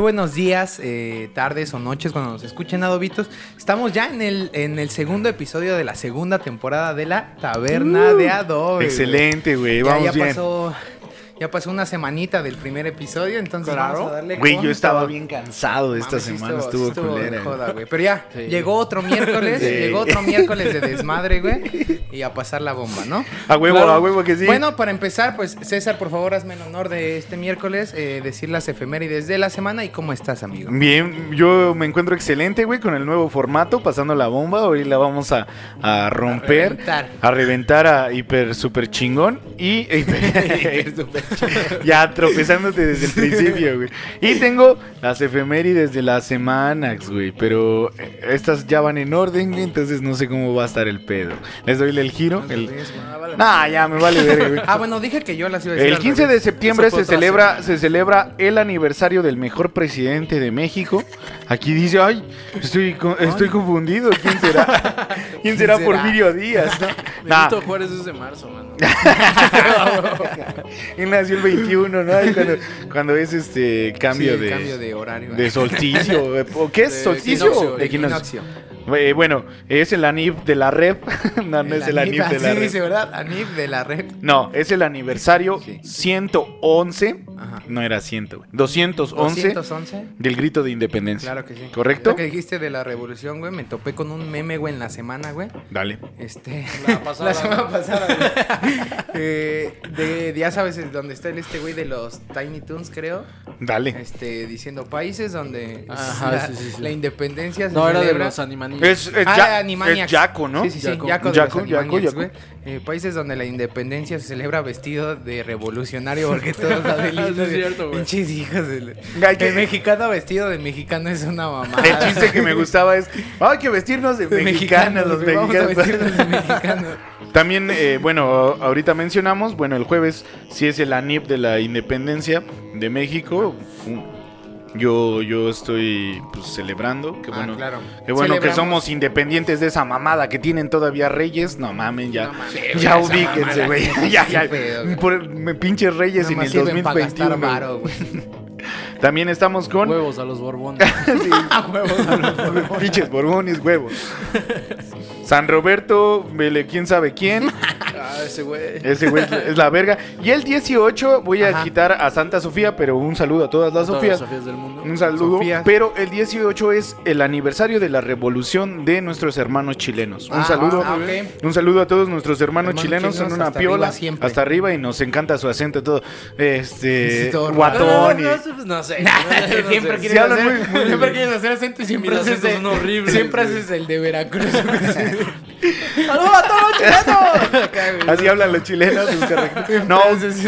buenos días, eh, tardes o noches cuando nos escuchen adobitos. Estamos ya en el, en el segundo episodio de la segunda temporada de la Taberna de Adobe. Excelente, güey. Ya, Vamos ya bien. pasó, ya pasó una semanita del primer episodio, entonces vamos a darle Güey, yo estaba bien cansado esta Mames, semana. Estuvo, estuvo de culera. joda, güey. Pero ya, Sí. llegó otro miércoles, Sí. llegó otro miércoles de desmadre, güey. Y a pasar la bomba, ¿no? A huevo, Claro. a huevo que sí. Bueno, para empezar, pues César, por favor, hazme el honor de este miércoles, eh, decir las efemérides de la semana y cómo estás, amigo. Bien, yo me encuentro excelente, güey, con el nuevo formato, pasando la bomba. Hoy la vamos a, a romper, reventar. a reventar a hiper super chingón y ya tropezándote desde el principio, güey. Y tengo las efemérides de las semanas, güey, pero eh, estas ya van en orden, güey, entonces no sé cómo va a estar el pedo. Les doy el giro. El... Nah, ya me vale ver, güey. Ah, bueno, dije que yo las iba a decir. El al 15 de septiembre se celebra, semana. se celebra el aniversario del mejor presidente de México. Aquí dice, ay, estoy, estoy confundido. ¿Quién será? ¿Quién será será? Porfirio Díaz? no? Nah, Benito Juárez es de marzo, mano. él nació el 21, ¿no? Cuando, cuando es este cambio, Sí, de, cambio de horario. de solsticio. ¿O qué es? De ¿Solsticio? equinoccio, de equinoccio? equinoccio. Eh, Bueno, es el anib de la red. no, no es el anib de la Sí, red. dice, ¿verdad? Anif de la red. No, es el aniversario Sí. 111. Ajá. No era 100, güey. 211 211. del grito de independencia. Claro que sí. ¿Correcto? Lo que dijiste de la revolución, güey, me topé con un meme, güey, en la semana, güey. Dale. Este. La pasada. semana pasada, güey. Eh, de, ya sabes es donde está el este güey de los Tiny Toons, creo. Dale. Este, diciendo países donde Ajá, la, sí, sí, sí. la independencia se No, era de celebra. los animanitos. Es, es, Ah, ya, Animaniacs. es Yaco, ¿no? Sí, sí, sí, Yaco. Yaco, de los Animaniacs, güey. Eh, países donde la independencia se celebra vestido de revolucionario porque todos Adelito. Sí, es cierto. Pinches hijos de... El mexicano vestido de mexicano es una mamada. El chiste que me gustaba es, hay que vestirnos de, De mexicanos, los mexicanos. vestirnos de mexicanos. También, eh, bueno, ahorita mencionamos, bueno, el jueves sí es el ANIP de la independencia de México. Yo, yo estoy pues, celebrando, qué Ah, bueno, claro. qué bueno que somos independientes de esa mamada que tienen todavía reyes. No mames, ya, No mames, ya ubíquense, güey. ya, ya, pedo, por- me pinches reyes Nada en el sirven pa' gastar 2021. varo, güey. También estamos con Huevos a los borbones. A huevos. pinches borbones, huevos. San Roberto, vele, quién sabe quién. Ah, ese güey. Ese güey es, la verga. Y el 18 voy a Ajá. quitar a Santa Sofía, pero un saludo a todas las Todas Sofías. las Sofías del mundo. Un saludo. Pero el 18 es el aniversario de la revolución de nuestros hermanos chilenos. Un Ah, saludo. ah. Un saludo a todos nuestros hermanos, Hermanos chilenos. Son chilenos una hasta piola. arriba siempre. hasta arriba y nos encanta su acento todo. Este. Sí, todo guatón. y- No, no, no sé. Siempre hablan hacer, siempre acento y siempre el, haces el de Veracruz. ¡Saludos a todos los chilenos! Así hablan los chilenos. No,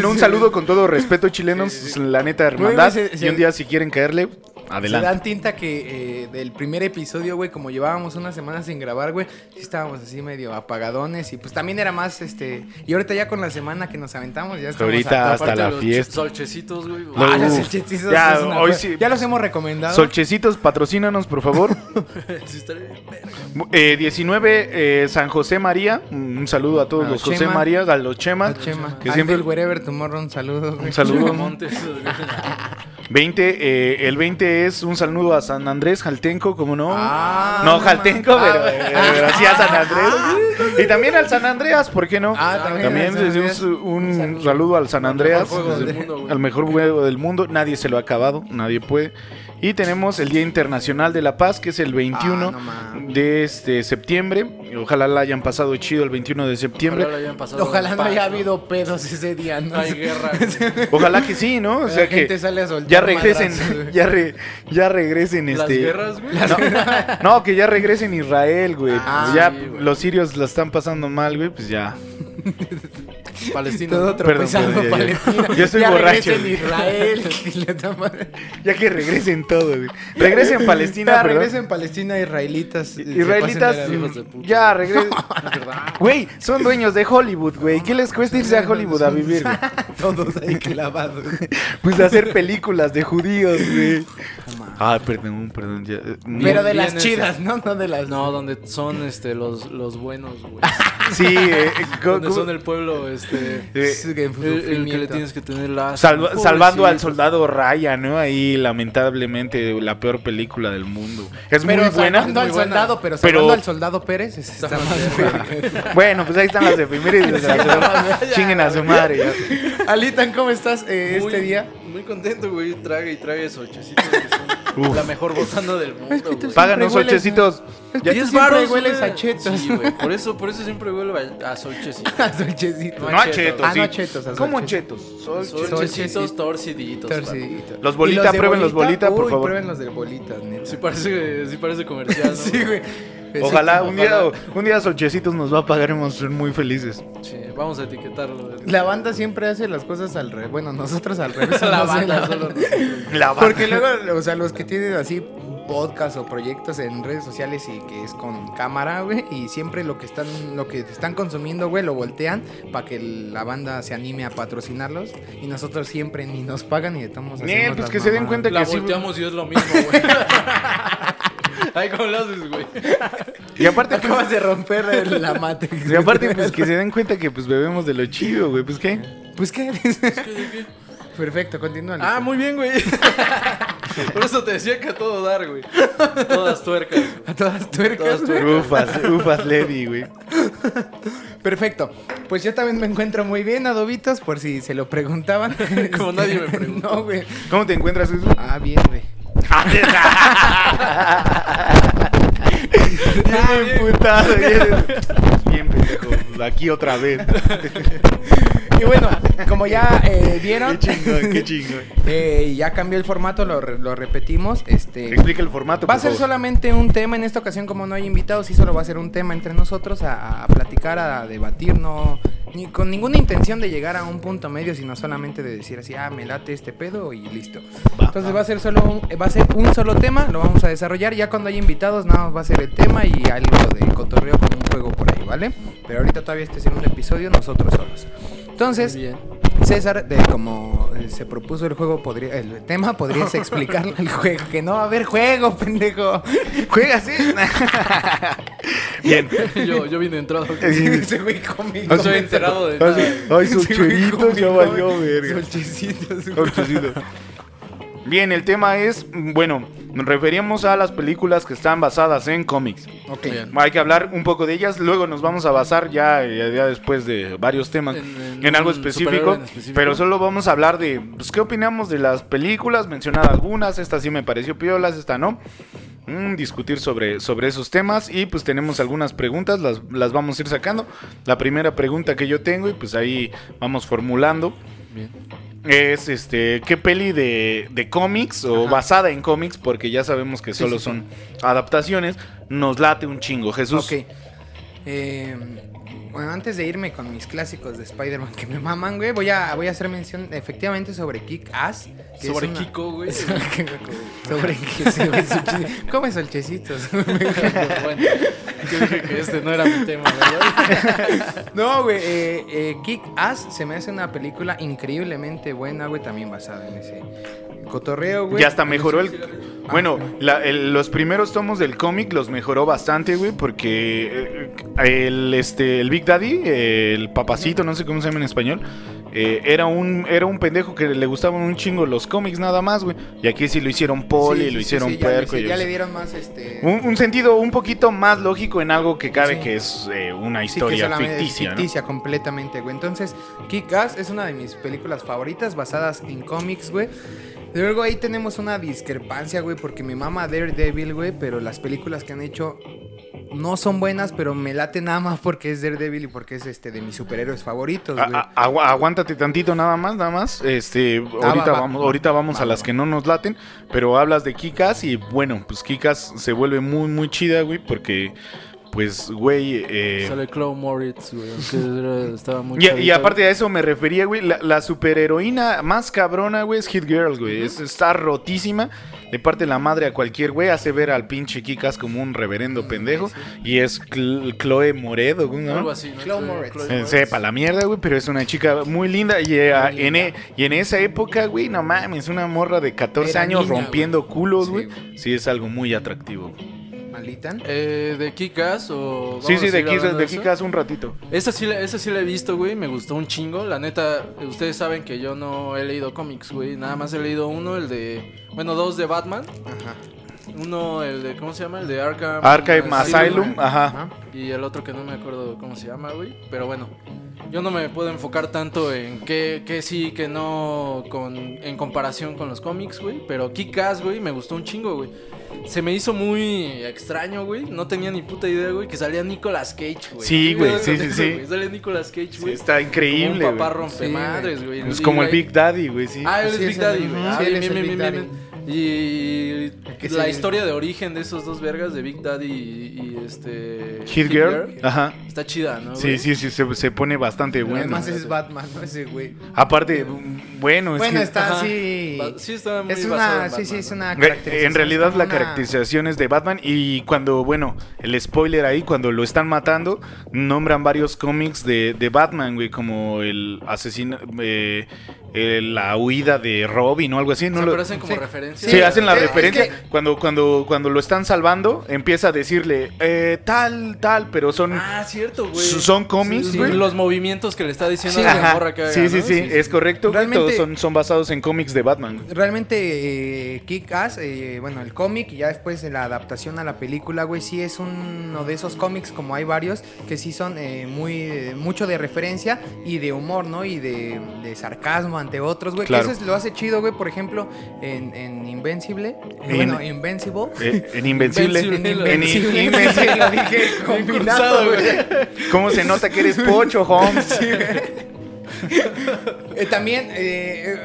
un saludo con todo respeto, chilenos. La neta hermandad. Y un día, si quieren caerle, Se adelante. dan tinta que eh, del primer episodio, güey, como llevábamos una semana sin grabar, güey, sí estábamos así medio apagadones y pues también era más, este, y ahorita ya con la semana que nos aventamos ya estamos Ahorita a hasta la los fiesta. Solchecitos, güey. Ah, Uf. los solchecitos Ya, es una hoy cosa- sí. Ya los hemos recomendado. Solchecitos, patrocínanos, por favor. Eh, 19, eh, San José María. Un saludo a todos A los los José. María, a los Chema. Ah, Chema. Que siempre- Wherever Tomorrow, un saludo. güey. Un saludo. Montes. 20, eh, el 20 es un saludo a San Andrés, Jaltenco, como no. Ah, no, Jaltenco, pero, Ah, eh, sí a San Andrés. Y también al San Andreas, ¿por qué no? Ah, también también es un, un saludo. al San Andreas, al mejor juego del mundo. Nadie se lo ha acabado, nadie puede. Y tenemos el Día Internacional de la Paz, que es el 21 Ah, no de este septiembre. Ojalá la hayan pasado chido el 21 de septiembre. Ojalá, lo hayan pasado Ojalá en no paz, haya habido pedos ese día, ¿no? No hay guerra. Ojalá que sí, ¿no? O La sea gente que sale a soltar ya regresen, ya, re- ya regresen Las este. guerras, güey. No, no, que ya regresen Israel, güey. Ah, ya sí, güey. los sirios la están pasando mal, güey, pues ya. Palestina. Todo Perdón, tropezado perdón, ya, ya. Palestina. Yo estoy ya borracho, regresa en güey. Israel. Ya que regresen todo, güey. Regresen Palestina, Ya perdón. regresen Palestina israelitas. eh, Israelitas, puta. ya regresen. Güey, son dueños de Hollywood, güey. ¿Qué les cuesta irse a Hollywood a vivir? Todos ahí clavados. Pues hacer películas de judíos, güey. Ah, perdón, perdón. ya, eh, Pero de las chidas, ¿no? No de las. No, donde son este los, los buenos, güey. Sí, eh, Donde son el pueblo este Que en el, el que le sufrimiento. tienes que tener la Salva- salvando al soldado Raya, ¿no? Ahí, lamentablemente, la peor película del mundo. Es Pero muy buena. salvando al buena. soldado, pero Pero- salvando al soldado Pérez. está más. Bueno, pues ahí están las efemérides. Chinguen a su madre. Alitan, ¿cómo estás eh, Muy- este día? Muy contento, güey. Traga y traga solchecitos. que son la mejor botana del mundo. Es que güey. Páganos, hueles- solchecitos. Es Ya- que Diez siempre varos, hueles a chetos. Sí, güey. Por eso, por eso siempre huele a, solchecitos. A solchecito. No a chetos, Ah, sí. no a chetos, a ¿Cómo chetos? Sol- Solchecitos torciditos. papi. Torcidito. Los ¿Y bolita, de prueben los bolita, por Uy, favor. prueben los de bolitas, neta. Sí parece, sí parece comercial, ¿no? Sí, güey. Ojalá Sí, un día, un día Solchecitos nos va a pagar y vamos a ser muy felices. Sí, vamos a etiquetarlo. La banda siempre hace las cosas al revés. Bueno, nosotros al revés. la banda, la banda. La Porque luego, o sea, los que tienen así podcast o proyectos en redes sociales y que es con cámara, güey, y siempre lo que están lo que están consumiendo, güey, lo voltean para que la banda se anime a patrocinarlos y nosotros siempre ni nos pagan ni estamos Bien, pues que se den cuenta La que sí. volteamos y es lo mismo, güey. Ay, ¿cómo lo haces, güey? Y aparte, pues, Acabas de romper la Matrix. y aparte, pues que se den cuenta que pues bebemos de lo chido, güey. Pues qué. Pues qué. Perfecto, continúa. Ah, muy bien, güey. Por eso te decía que a todo dar, güey. Todas tuercas. güey. A todas tuercas. Todas tuercas. Ufas, ufas, Levi, güey. Perfecto. Pues yo también me encuentro muy bien, Adobitos, por si se lo preguntaban. Como nadie me preguntó. No, güey. ¿Cómo te encuentras, Jesús? Ah, bien, güey. Bien emputado, bien- Bien, pendejo. Aquí otra vez. Y bueno, como ya eh, vieron, Qué chingón, qué chingón. eh, ya cambió el formato, lo, re- lo repetimos. Este, Explica el formato, Va a por ser favor. solamente un tema en esta ocasión, como no hay invitados, sí solo va a ser un tema entre nosotros a, a platicar, a debatir, no ni con ninguna intención de llegar a un punto medio, sino solamente de decir así, ah, me late este pedo y listo. Entonces va a ser solo un, va a ser un solo tema, lo vamos a desarrollar. Ya cuando haya invitados, nada más va a ser el tema y algo de cotorreo con un juego por ahí, ¿vale? Pero ahorita todavía este segundo episodio, nosotros solos. Entonces. César, de como eh, se propuso el juego, podría, el tema, podrías explicarle el juego. Que no va a haber juego, pendejo. Juega así. Bien. Yo, yo vine entrado. Ese güey come. No estoy enterado de nada. Ay, solcheritos, ya valió, verga. Solchecitos. Bien, el tema es, bueno, nos referimos a las películas que están basadas en cómics. Ok. Bien. Hay que hablar un poco de ellas, luego nos vamos a basar ya, ya, ya después de varios temas En- en, en algo específico, en específico. pero solo vamos a hablar de, pues, ¿qué opinamos de las películas? Mencionar algunas, esta sí me pareció piolas, esta no. Mm, discutir sobre, sobre esos temas y pues tenemos algunas preguntas, las, las vamos a ir sacando. La primera pregunta que yo tengo y pues ahí vamos formulando Bien. Es este qué peli de, de cómics o Ajá. basada en cómics porque ya sabemos que solo sí, sí. son adaptaciones nos late un chingo Jesús Ok. Eh, bueno, antes de irme con mis clásicos de Spider-Man que me maman, güey, voy a, voy a hacer mención efectivamente sobre Kick Ass. Que es Sobre una- Kiko, güey. sobre se ve solche- Come solchecitos. bueno, yo dije que este no era mi tema, ¿verdad? No, güey, eh, eh, Kick Ass se me hace una película increíblemente buena, güey, también basada en ese cotorreo, güey. ya hasta mejoró el bueno la- el- los primeros tomos del cómic los mejoró bastante güey porque eh, el este el Big Daddy el papacito no sé cómo se llama en español eh, era un era un pendejo que le gustaban un chingo los cómics nada más güey y aquí sí lo hicieron poli Sí, lo hicieron sí, puerco sí, ya le dieron más este. un, un sentido un poquito más lógico en algo que cabe que es eh, una que historia es ficticia, ¿no? ficticia completamente, güey. Entonces, Kick-Ass es una de mis películas favoritas basadas en cómics, güey. Luego ahí tenemos una discrepancia, güey, porque mi mamá Daredevil, güey, pero las películas que han hecho no son buenas, pero me late nada más porque es Daredevil y porque es este de mis superhéroes favoritos, güey. a- aguántate tantito nada más, nada más. Este, ahorita Ah, va, va, vamos, va. ahorita vamos Va, a las que no nos laten, pero hablas de Kikas y bueno, pues Kikas se vuelve muy muy chida, güey, porque pues güey, eh, Sale Chloe Moritz, güey. estaba muy y, y aparte a eso me refería, güey, la, la superheroína más cabrona, güey, es Hit Girl, güey, es, está rotísima. Le parte la madre a cualquier güey, hace ver al pinche Kikas como un reverendo pendejo. Y es Cl- Chloe Moredo, güey, ¿no? Algo así, ¿no? Chloe Moretz. Eh. Sepa la mierda, güey, pero es una chica muy linda. Y, eh, Muy en, linda. e- y en esa época, güey, no mames, una morra de 14 Era años niña, rompiendo güey. culos, Sí, güey. güey. Sí, es algo muy atractivo. Alitan. Eh, de Kikas o. Sí, vamos sí, de Kikas, de? Kikas un ratito. Esa sí, esa sí la he visto, güey. Me gustó un chingo. La neta, ustedes saben que yo no he leído cómics, güey. Nada más he leído uno, el de. Bueno, dos de Batman. Ajá. Uno, el de. ¿Cómo se llama? El de Arkham. Arkham Asylum. Asylum, ajá. Y el otro que no me acuerdo cómo se llama, güey. Pero bueno, yo no me puedo enfocar tanto en qué, qué sí, qué no con, en comparación con los cómics, güey. Pero Kick-Ass, güey, me gustó un chingo, güey. Se me hizo muy extraño, güey. No tenía ni puta idea, güey, que salía Nicolas Cage, güey. Sí, güey, sí, sí, sí. güey. Salía Nicolas Cage, Sí, güey. está increíble, Como un papá güey. rompemadres, güey. Es como el güey, Big Daddy, güey, sí. Ah, él es Sí, Big Daddy, güey. Ah, sí, él bien, bien, Big bien, Daddy. bien. Y la historia de origen de esos dos vergas, de Big Daddy y, y este... Hit Girl, ajá. Está chida, ¿no? Sí, güey? sí, sí, se, se pone bastante bueno. Además es Batman, ¿no? Ese güey. Aparte, bueno, es Bueno, que- está así. Sí, está muy Es basado una, en sí, sí, es una caracterización. En realidad la una- caracterización es de Batman y cuando, bueno, el spoiler ahí, cuando lo están matando, nombran varios cómics de, de Batman, güey, como el asesino, eh, eh, la huida de Robin o algo así. O ¿no? sea, lo- pero hacen como sí. referencia. Sí, Sí, hacen la es- es referencia. que- Cuando, cuando, cuando lo están salvando, empieza a decirle eh, tal, tal, pero son, Ah, cierto, güey. son cómics, Sí, güey. los movimientos que le está diciendo Sí, a la Ajá, morra que haga, sí, sí, ¿no? sí, es correcto. Realmente- Todos son, son basados en cómics de Batman. güey. Realmente, eh, Kick-Ass, eh, bueno, el cómic y ya después de la adaptación a la película, güey, sí es uno de esos cómics, como hay varios, que sí son eh, muy, eh, mucho de referencia y de humor, ¿no? Y de, de sarcasmo ante otros, güey. Claro. Que eso es- lo hace chido, güey, por ejemplo, en, en Invencible, En- bueno, Invincible. Eh, en Invencible. Invencible. En Invencible. Invencible. lo dije combinado, güey. ¿Cómo se nota que eres pocho, Holmes? Eh, también, eh,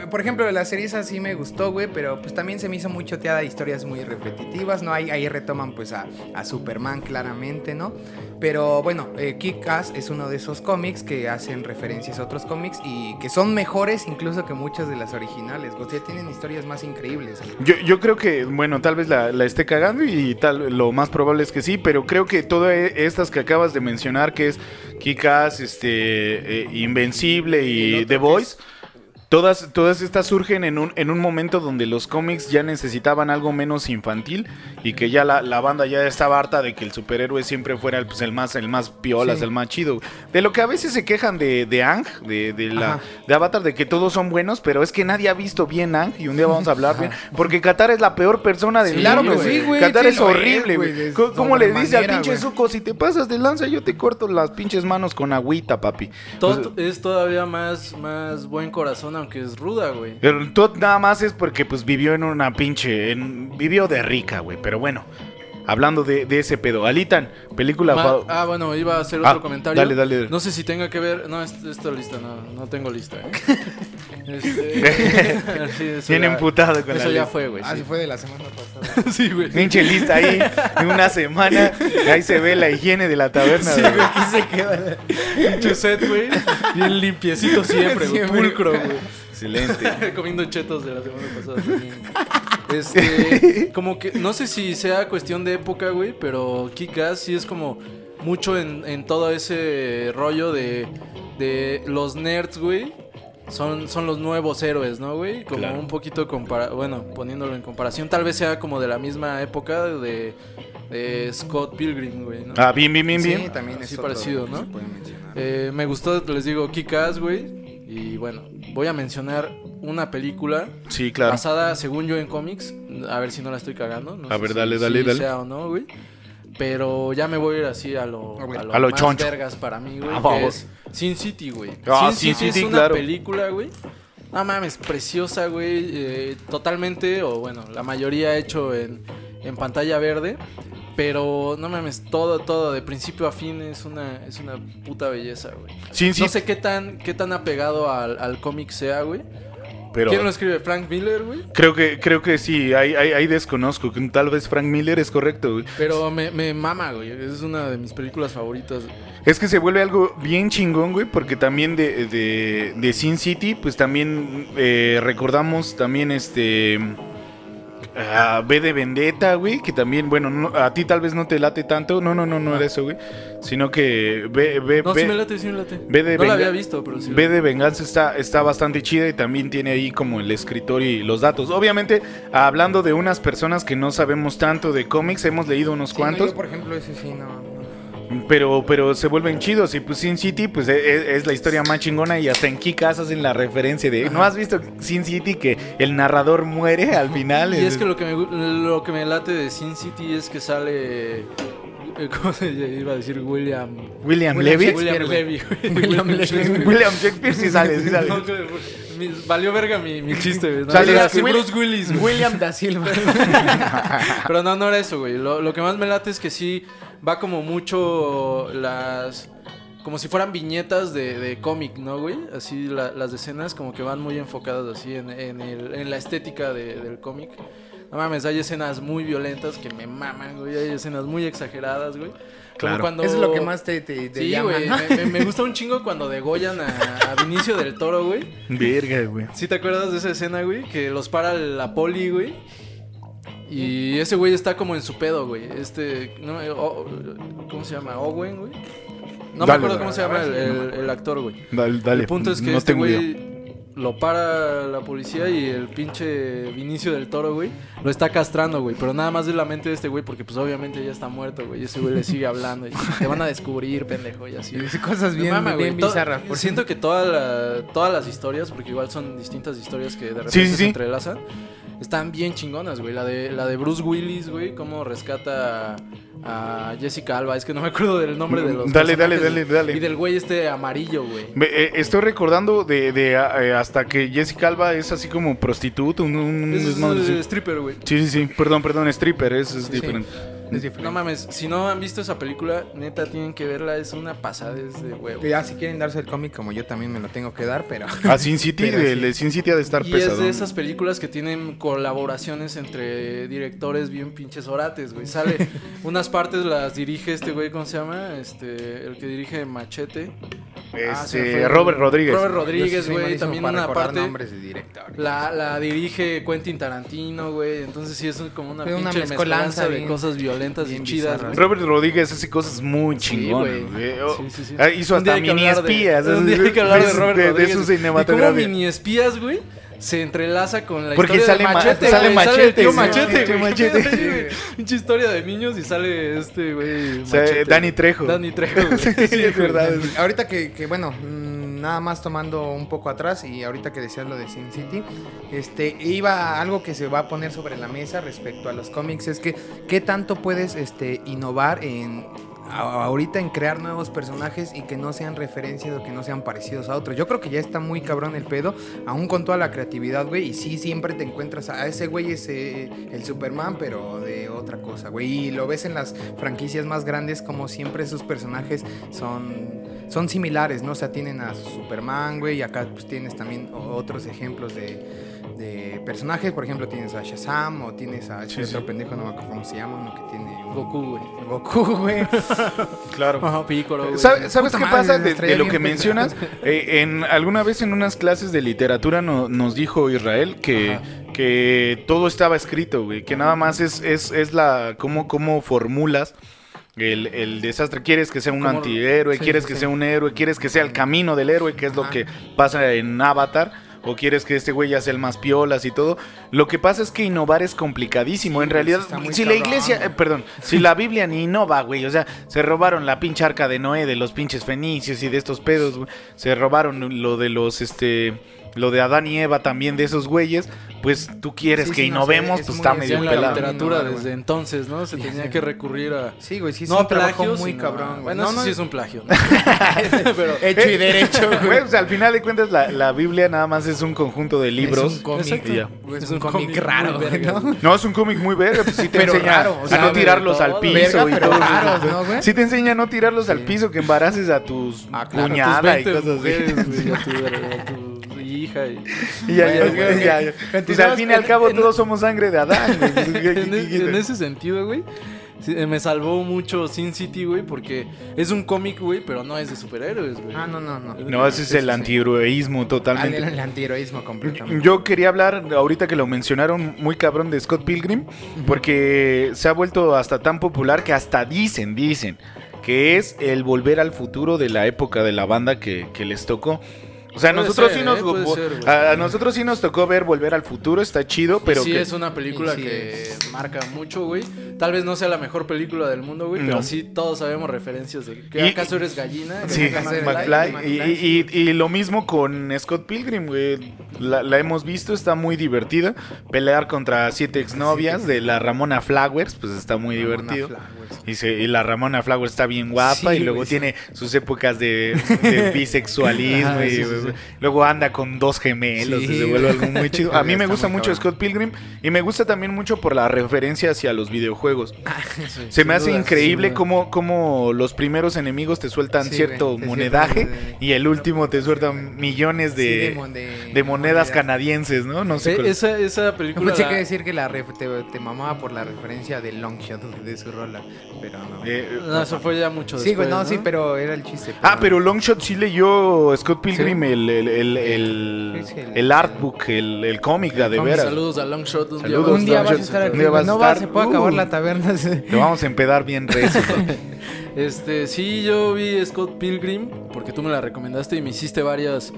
eh, por ejemplo, la serie esa sí me gustó, güey, pero pues también se me hizo muy choteada, historias muy repetitivas, ¿no? Ahí, ahí retoman pues a, a Superman claramente, ¿no? Pero bueno, eh, Kick-Ass es uno de esos cómics que hacen referencias a otros cómics y que son mejores incluso que muchas de las originales, o sea, tienen historias más increíbles. Yo, yo creo que, bueno, tal vez la, la esté cagando y tal, lo más probable es que sí, pero creo que todas e- estas que acabas de mencionar, que es Kikas, este, eh, Invencible Y y The Voice, todas, todas estas surgen en un, en un momento donde los cómics ya necesitaban algo menos infantil y que ya la, la banda ya estaba harta de que el superhéroe siempre fuera el, pues, el más, el más piolas, Sí. el más chido. De lo que a veces se quejan de, de Ang, de, de la, de Avatar, de que todos son buenos, pero es que nadie ha visto bien Ang y un día vamos a hablar bien, porque Qatar es la peor persona del Sí, claro mundo, que sí, güey, Qatar sí es horrible, güey, ¿Cómo, cómo le dice al pinche güey. Zuko? Si te pasas de lanza, yo te corto las pinches manos con agüita, papi. Pues, es todavía más, más buen corazón, aunque es ruda, güey. Todd nada más es porque pues vivió en una pinche, vivió de rica, güey, pero bueno. Hablando de, de ese pedo. Alitan, película... Ma- ah, bueno, iba a hacer Ah, otro comentario. dale, dale. No sé si tenga que ver. No, es- esta lista no, no tengo lista, ¿eh? Este, sí, eso Bien emputado con la Eso ya lista. fue, güey. Ah, sí. fue de la semana pasada. Sí, güey. Pinche lista ahí, en una semana, ahí se ve la higiene de la taberna. Sí, güey. aquí se queda. Pinche set, güey. Bien limpiecito siempre, güey. Siempre. Pulcro, güey. Excelente. Comiendo chetos de la semana pasada. Este, como que, no sé si sea cuestión de época, güey, pero Kick-Ass sí es como mucho en, en todo ese rollo de, de los nerds, güey. Son, son los nuevos héroes, ¿no, güey? Como Claro. un poquito, compara bueno, poniéndolo en comparación, tal vez sea como de la misma época de, de Scott Pilgrim, güey, ¿no? Ah, bien, bien, bien, Sí, bien. también es Así otro parecido, que ¿no? se puede mencionar. Eh, me gustó, les digo, Kick-Ass, güey. Y bueno, voy a mencionar una película Sí, claro. basada, según yo, en cómics. A ver si no la estoy cagando. No A sé ver, si- dale, dale, si dale. sea o no, güey. Pero ya me voy a ir así a lo, A ver. a lo, A lo más choncho. vergas para mí, güey. A que es Sin City, güey. Ah, Sin, Sin City, City, es una claro. película, güey. No mames, preciosa, güey. eh, totalmente, o bueno, la mayoría hecho en, en pantalla verde. Pero no mames, todo, todo, de principio a fin es una, es una puta belleza, güey. Sí, sí, No sé qué tan, qué tan apegado al, al cómic sea, güey. Pero ¿Quién lo escribe? ¿Frank Miller, güey? creo que creo que sí, ahí, ahí, ahí desconozco. Tal vez Frank Miller es correcto, güey. Pero me, me mama, güey. Es una de mis películas favoritas. Es que se vuelve algo bien chingón, güey, porque también de, de, de Sin City, pues también eh, recordamos también este... ah, B de Vendetta, güey, que también, bueno, no- a ti tal vez no te late tanto. No, no, no, no era eso, güey. Sino que B, B, No, B- sí me late, sí me late. Ve de no la había visto, pero sí. B de Venganza está, está bastante chida y también tiene ahí como el escritor y los datos. Obviamente, hablando de unas personas que no sabemos tanto de cómics, hemos leído unos Sí, no, cuantos. yo, por ejemplo, ese sí, no. Pero, pero se vuelven chidos. Y pues Sin City, pues e- e- es, la historia más chingona. Y hasta en Kikas hacen la referencia de. ¿No has visto Sin City que el narrador muere al final? Y es que lo que me, lo que me late de Sin City es que sale. eh, ¿Cómo se iba a decir? William. William, William Levy. William Levy. William Levy. Shakespeare. William Shakespeare sí sale, sí sale. No, que- mi- valió verga mi, mi chiste, güey. No, Sale era así, así Will- Bruce Willis, güey. William da Silva. Pero no, no era eso, güey. Lo, lo que más me late es que sí va como mucho las... Como si fueran viñetas de, de cómic, ¿no, güey? Así la- las escenas como que van muy enfocadas así en, en el- en la estética de- del cómic. No mames, hay escenas muy violentas que me maman, güey. Hay escenas muy exageradas, güey. Como Claro. cuando... Eso es lo que más te, te, te Sí, llama, güey. ¿no? Me, me- me gusta un chingo cuando degollan a, a Vinicio del Toro, güey. Verga, güey. ¿Sí te acuerdas de esa escena, güey? Que los para la poli, güey. Y ese güey está como en su pedo, güey. Este, no, eh, ¿cómo se llama? Owen, güey. No me acuerdo dale, cómo se llama el, el- el actor, güey. Dale, dale. El punto es que no este tengo idea. güey lo para la policía y el pinche Vinicio del Toro, güey, lo está castrando, güey. Pero nada más de la mente de este güey, porque pues obviamente ya está muerto, güey. Y ese güey le sigue hablando y te van a descubrir, pendejo, y así. Cosas bien, mama, güey. bien bizarras. por Siento que toda la- todas las historias, porque igual son distintas historias que de repente Sí, sí, se sí. entrelazan, están bien chingonas, güey. La de, la de Bruce Willis, güey, cómo rescata a, a Jessica Alba. Es que no me acuerdo del nombre de los Dale, dale, dale, dale. Y del güey este amarillo, güey. Me- eh, estoy recordando de, de, eh, hasta que Jessica Alba es así como prostituta, un, un Es eh, stripper, güey. Sí, sí, sí. Perdón, perdón, stripper, es, es Sí, sí. Diferente. Es diferente. No mames, si no han visto esa película, neta tienen que verla, es una pasada, es de huevo. Ya si quieren darse el cómic como yo también me lo tengo que dar, pero... A Sin City, Pero el sí. de Sin City ha de estar Y pesado. es de esas películas que tienen colaboraciones entre directores bien pinches orates, güey. Sale unas partes las dirige este güey, ¿cómo se llama? Este, el que dirige Machete. Ah, Este, fue. Robert Rodríguez. Robert sí Rodríguez, güey. También una parte. nombres de directores. La, la dirige Quentin Tarantino, güey. Entonces sí es como una pinche mezcolanza mezcolanza de bien- cosas violentas bien y chidas, bizarras. güey. Robert Rodríguez hace cosas muy Sí, chingonas. güey. güey. Oh, Sí, sí, sí. ah, Hizo hasta mini hablar de- espías. Un día hay que hablar de Robert de, de Rodríguez. su Y como cinematografía. mini espías, güey, se entrelaza con la Porque historia sale de ma- Machete. sale güey, Machete, el tío sí, Machete, el tío güey. Machete. Sí, güey. Pinche historia de niños y sale este, güey. O sea, Machete, Danny güey. Trejo. Danny Trejo, güey. Sí, es verdad. Ahorita que, que, bueno, nada más tomando un poco atrás y ahorita que decías lo de Sin City, este, iba algo que se va a poner sobre la mesa respecto a los cómics es que qué tanto puedes este, innovar en ahorita en crear nuevos personajes y que no sean referencias o que no sean parecidos a otros. Yo creo que ya está muy cabrón el pedo, aún con toda la creatividad, güey, y sí siempre te encuentras a ese güey es el Superman, pero de otra cosa, güey, y lo ves en las franquicias más grandes como siempre sus personajes son son similares, ¿no? O sea, tienen a Superman, güey, y acá pues tienes también otros ejemplos de, de personajes, por ejemplo, tienes a Shazam o tienes a este Sí, otro sí. pendejo, no me acuerdo cómo se llama, uno que tiene un- Goku, güey. Goku, güey. Claro. Ajá, Piccolo, güey. ¿Sabe- ¿Sabes qué madre, pasa de, lo que mencionas? Eh, en alguna vez en unas clases de literatura no- nos dijo Israel que, Ajá. que todo estaba escrito, güey, que nada más es, es, es la cómo, cómo formulas el, el desastre. Quieres que sea un antihéroe, sí, quieres sí, que sí. sea un héroe, quieres que sea el camino del héroe, que es lo que pasa en Avatar. O quieres que este güey ya sea el más piolas y todo. Lo que pasa es que innovar es complicadísimo. En realidad, si la iglesia, eh, perdón, si la Biblia ni innova, güey, o sea, se robaron la pinche arca de Noé de los pinches fenicios y de estos pedos, güey. Se robaron lo de los, este, lo de Adán y Eva también de esos güeyes. Pues tú quieres Sí, que sí, no, innovemos, sí, pues es está muy- medio en la pelado. literatura desde entonces, ¿no? Se Sí, tenía sí. que recurrir a... Sí, güey, sí es no un plagios, muy sino- cabrón. güey. Bueno, no, no, sí es un plagio. ¿no? pero hecho y derecho, Güey, güey. pues al final de cuentas la, la Biblia nada más es un conjunto de libros. Es un cómic, es Es un cómic raro, verga, ¿no? No, es un cómic muy verga, pues sí te Pero enseña raro, o a sea, no tirarlos al piso Verga, y todo. raros, ¿no, güey? Sí te enseña a no tirarlos al piso, que embaraces a tus Ah, claro, cuñada y Tus 20 cosas así. Hija. Y, Y ya, ya, Bueno, ya, bueno, ya, ya. Pues al fin y al en- cabo en- todos somos sangre de Adán. güey. Pues, ¿qué- en, en ese sentido, güey. sí, eh, me salvó mucho Sin City, güey, porque es un cómic, güey, pero no es de superhéroes, güey. Ah, no, no, no. No, ese es el antiheroísmo Ah, el, totalmente. el antiheroísmo completamente. Yo quería hablar, ahorita que lo mencionaron, muy cabrón de Scott Pilgrim, porque se ha vuelto hasta tan popular que hasta dicen, dicen, que es el volver al futuro de la época de la banda que, que les tocó. O sea, nosotros ser, sí nos ¿eh? Ser, a, a nosotros sí nos tocó ver Volver al futuro, está chido, pero sí que- es una película Sí, sí que es. marca mucho, güey. Tal vez no sea la mejor película del mundo, güey, No. pero sí todos sabemos referencias de que Y- acaso eres gallina. Sí, ¿Acaso eres McFly. Y, y- y lo mismo con Scott Pilgrim, güey. La, la hemos visto, está muy divertida. Pelear contra siete exnovias de la Ramona Flowers, pues está muy Ramona divertido. Flowers. Y, se- y la Ramona Flowers está bien guapa Sí, y luego güey, sí. tiene sus épocas de, de bisexualismo y sí, sí, sí. Luego anda con dos gemelos Sí, y se vuelve algo muy chido. A mí me gusta mucho cabrón. Scott Pilgrim y me gusta también mucho por la referencia hacia los videojuegos. Sí, Se me hace duda, increíble cómo, cómo los primeros enemigos te sueltan Sí, cierto güey, monedaje de- y el último te sueltan millones Sí, de, mon- de- monedas canadienses, ¿no? No sé. Eh, esa, esa película. pensé la- que decir que la ref- te, te mamaba por la referencia de Longshot de su rola, pero no. Eh, No, eso fue ya mucho sí, güey, después, no, sí, pero era el chiste. Ah, pero Longshot sí leyó Scott Pilgrim Sí. El, el, el, el, el- el artbook, el, el cómic, la de veras. Saludos a Longshot. Un Saludos, día Un día vas a Longshot, estar un día vas a No va, estar- se puede acabar Uh. la taberna. sí. Te vamos a empedar bien recio. Este, sí, yo vi Scott Pilgrim porque tú me la recomendaste y me hiciste varios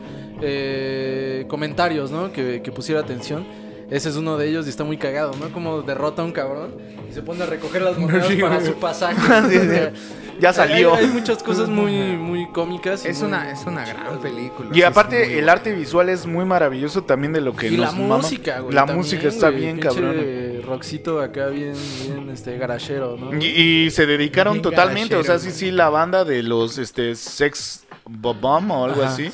comentarios, ¿no? Que, que pusiera atención. Ese es uno de ellos y está muy cagado, ¿no? Como derrota a un cabrón y se pone a recoger las monedas Sí, para su pasaje. Sí, sí. Ya salió. Hay, hay muchas cosas muy, muy cómicas. y Es muy- una, es una gran película. Y aparte, el arte visual es muy maravilloso también de lo que Y la nos mama. música, güey. La también, música está güey, bien, cabrón. Rockcito acá bien, bien, este, garachero, ¿no? Y, y se dedicaron Bien totalmente, o sea, sí, sí, la banda de los este Sex Bomb o algo Ajá. así.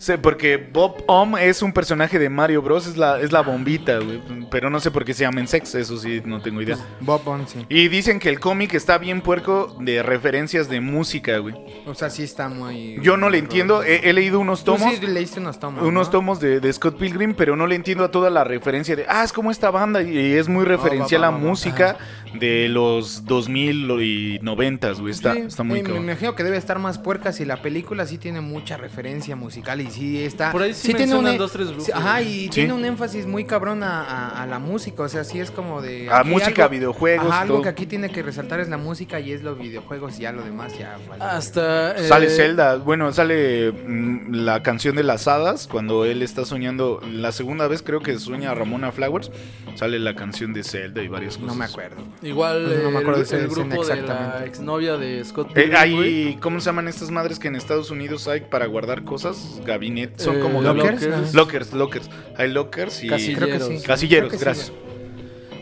Sí, porque Bob Om es un personaje de Mario Bros, es la, es la bombita, güey. Pero no sé por qué se llaman Sex, eso sí, no tengo idea. Bob Bond, sí. Y dicen que el cómic está bien puerco de referencias de música, güey. O sea, sí está muy... Yo no le entiendo, he, he leído unos Tú tomos. sí leíste unos tomos, Unos ¿no? tomos de, de Scott Pilgrim, pero no le entiendo a toda la referencia de, ah, es como esta banda, y es muy referencial a la música de los 2000 y 90, güey, está, Sí, está muy eh, Me imagino que debe estar más puerca si la película sí tiene mucha referencia musical y sí está... Por ahí sí tiene mencionan un, dos, tres grupos, sí, Ajá, y Sí. tiene un énfasis muy cabrón a, a- a la música, o sea, sí es como de... A música, algo- videojuegos, Ajá, algo todo. que aquí tiene que resaltar es la música y es los videojuegos y ya lo demás ya... vale. Hasta. eh, Sale Zelda, bueno, sale mm, la canción de las hadas, cuando él está soñando, la segunda vez creo que sueña a Ramona Flowers, sale la canción de Zelda y varias cosas. No me acuerdo. Igual No me acuerdo de el, esa el grupo de la exnovia de Scott Eh, hay, ¿cómo se llaman estas madres que en Estados Unidos hay para guardar cosas? Gabinetes, son Eh, como ¿lockers? gabinetes. Lockers, lockers. Hay lockers y... Casilleros. Creo que sí. Casilleros, Creo que sí, gracias.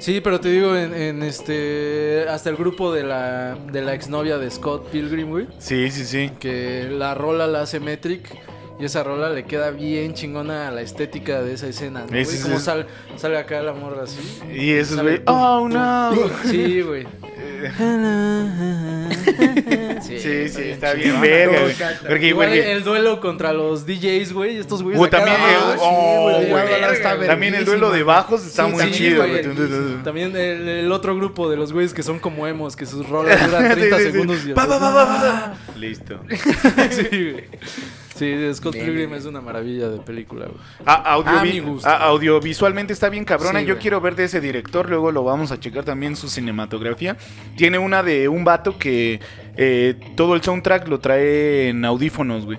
Sí, pero te digo, en, en este. Hasta el grupo de la, de la exnovia de Scott Pilgrim, güey. Sí, sí, sí. Que la rola la hace Metric. Y esa rola le queda bien chingona a la estética de esa escena, ¿no, es Como el- sale, acá la morra así. Y eso es, güey, oh no. Sí, güey. Sí, sí, está chingona. bien verga, güey. Porque Igual porque- el duelo contra los DJs, güey. Estos güeyes. Uh, también, ah, sí, oh, güey, güey. verga, Está güey. También el duelo de bajos está Sí, muy sí, chido. güey. güey. También el, el otro grupo de los güeyes que son como emos, que sus rolas duran 30 Sí, sí, sí. segundos. y Pa, pa, pa, pa, pa. Listo. sí, güey. Sí, Scott Bien, Pilgrim bien. es una maravilla de película, güey. Ah, audio- A mi gusto. ah, audiovisualmente está bien cabrona. Sí, Yo güey. quiero ver de ese director. Luego lo vamos a checar también su cinematografía. Tiene una de un vato que eh, todo el soundtrack lo trae en audífonos, güey.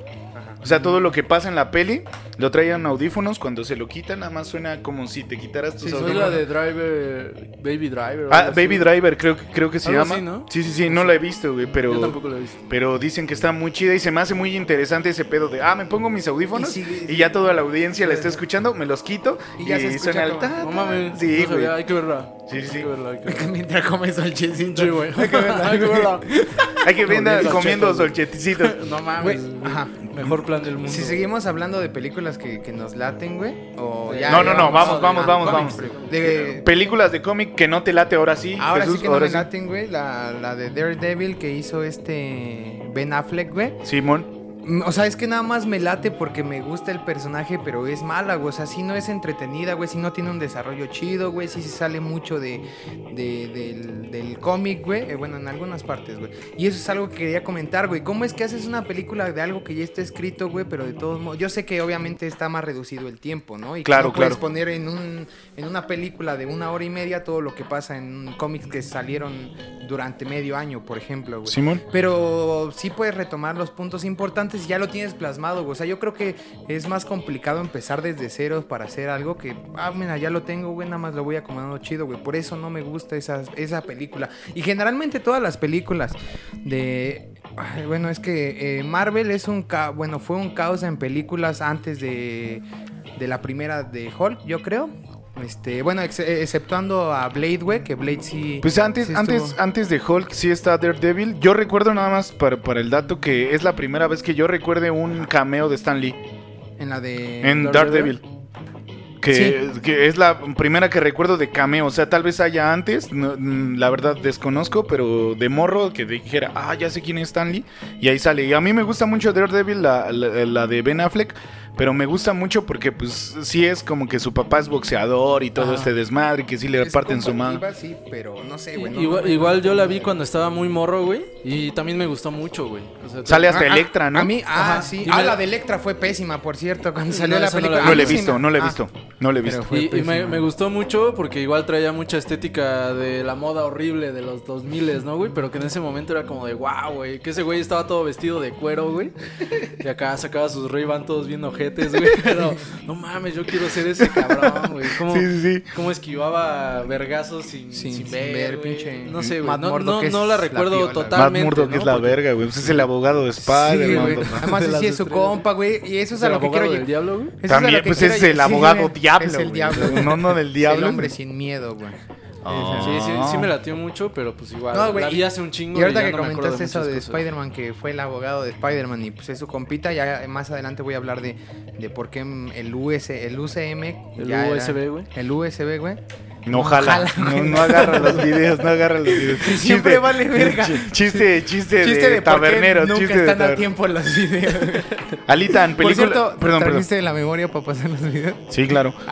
O sea, todo lo que pasa en la peli lo trae en audífonos. Cuando se lo quitan, nada más suena como si te quitaras tus Sí, audífonos. la de Driver, Baby Driver. Ah, así, Baby. Driver, creo, que- creo que se llama. así, ¿no? Sí, sí, sí, no la he visto, güey, pero... Yo tampoco lo he visto. Pero dicen que está muy chida y se me hace muy interesante ese pedo de, ah, me pongo mis audífonos Y ya toda la audiencia la está escuchando, me los quito y, Y ya se escucha suena el No mames. Sí, no güey. sabía, hay que verla. Sí, sí. Mientras comes solchecito. Sí, güey. Hay que verla. Hay que verla. Hay que venda Comiendo solcheticitos. No mames. Güey, güey. ajá. Mejor plan del mundo. Si seguimos hablando de películas que, que nos laten, güey. O ya, No, no, no, vamos, vamos, vamos, vamos. De, Películas de cómic que no te late ahora sí. ahora Jesús, sí que no me laten, güey. La, la de Daredevil que hizo este Ben Affleck, güey. Simón. O sea, es que nada más me late porque me gusta el personaje, pero es mala, güey. O sea, si no es entretenida, güey, si no tiene un desarrollo chido, güey, si se sale mucho de, de- del, del cómic, güey. Eh, bueno, en algunas partes, güey. Y eso es algo que quería comentar, güey. ¿Cómo es que haces una película de algo que ya está escrito, güey? Pero de todos modos, yo sé que obviamente está más reducido el tiempo, ¿no? Y que Claro, puedes claro. poner en, un, en una película de una hora y media todo lo que pasa en cómics que salieron durante medio año, por ejemplo, güey. Simón. Pero sí puedes retomar los puntos importantes y ya lo tienes plasmado, güey. O sea, yo creo que es más complicado empezar desde ceros para hacer algo que, ah, mira, ya lo tengo, güey, nada más lo voy acomodando chido, güey. Por eso no me gusta esa, esa película. Y generalmente todas las películas de... Bueno, es que eh, Marvel es un... ca- Bueno, fue un caos en películas antes de, de la primera de Hulk, yo creo. Este, bueno, ex- exceptuando a Blade, güey, que Blade sí... Pues antes, sí antes, antes de Hulk sí está Daredevil. Yo recuerdo nada más para, para el dato que es la primera vez que yo recuerde un cameo de Stan Lee En la de... en Daredevil. Daredevil. Que, que es la primera que recuerdo de cameo. O sea, tal vez haya antes. no, mm, la verdad desconozco. Pero de morro que dijera, ah, ya sé quién es Stan Lee. Y ahí sale. Y a mí me gusta mucho Daredevil, la, la, la de Ben Affleck. Pero me gusta mucho porque, pues, sí es como que su papá es boxeador y todo este desmadre. Que sí le Es parten su mano. Sí, pero no sé, güey. no- igual, no- igual yo la vi cuando estaba muy morro, güey. Y también me gustó mucho, güey. O sea, Sale hasta Ah, ah, Electra, ¿no? A mí, ah, Ajá. sí. Ah, la la- de Electra fue pésima, por cierto, cuando salió la no la película. No A le he visto, no le he ah, visto. No le he visto. Y, y me, pésima. me gustó mucho porque igual traía mucha estética de la moda horrible de los 2000, ¿no, güey? Pero que en ese momento era como de wow, güey. Que ese güey estaba todo vestido de cuero, güey. Y acá sacaba sus ray todos bien ojetes, güey. Pero no mames, yo quiero ser ese cabrón, güey. ¿Cómo, Sí, sí, sí. cómo esquivaba vergazos sin, Sin- sin, sin ver, pinche No sé, güey. No, no, no la la recuerdo. Matt totalmente. Murdock ¿no? es la verga, güey. Pues es el abogado de Spider-Man. Además, De sí es su compa, güey. Y eso es ¿Es a lo que quiero llegar. diablo, güey? También, pues es el abogado diablo. Es el diablo. No, no del diablo. el hombre sin miedo, güey. Ah. Sí, sí, sí me latió mucho, pero pues igual. No, güey, la vi hace un chingo. Y ahorita ya que no comentaste eso de. Spider-Man, que fue el abogado de Spider-Man y pues es su compita, ya más adelante voy a hablar de, de por qué el, US, el UCM... El ya USB, güey. El USB, güey. No jala. No, no agarra los videos, no agarra los videos. Siempre vale verga. ch- Chiste, chiste, Chiste de, de por taberneros. nunca chiste de están a taber- tiempo los videos. Alitan, Por película. cierto, perdón, perdón. ¿trajiste la memoria para pasar los videos? Sí, claro.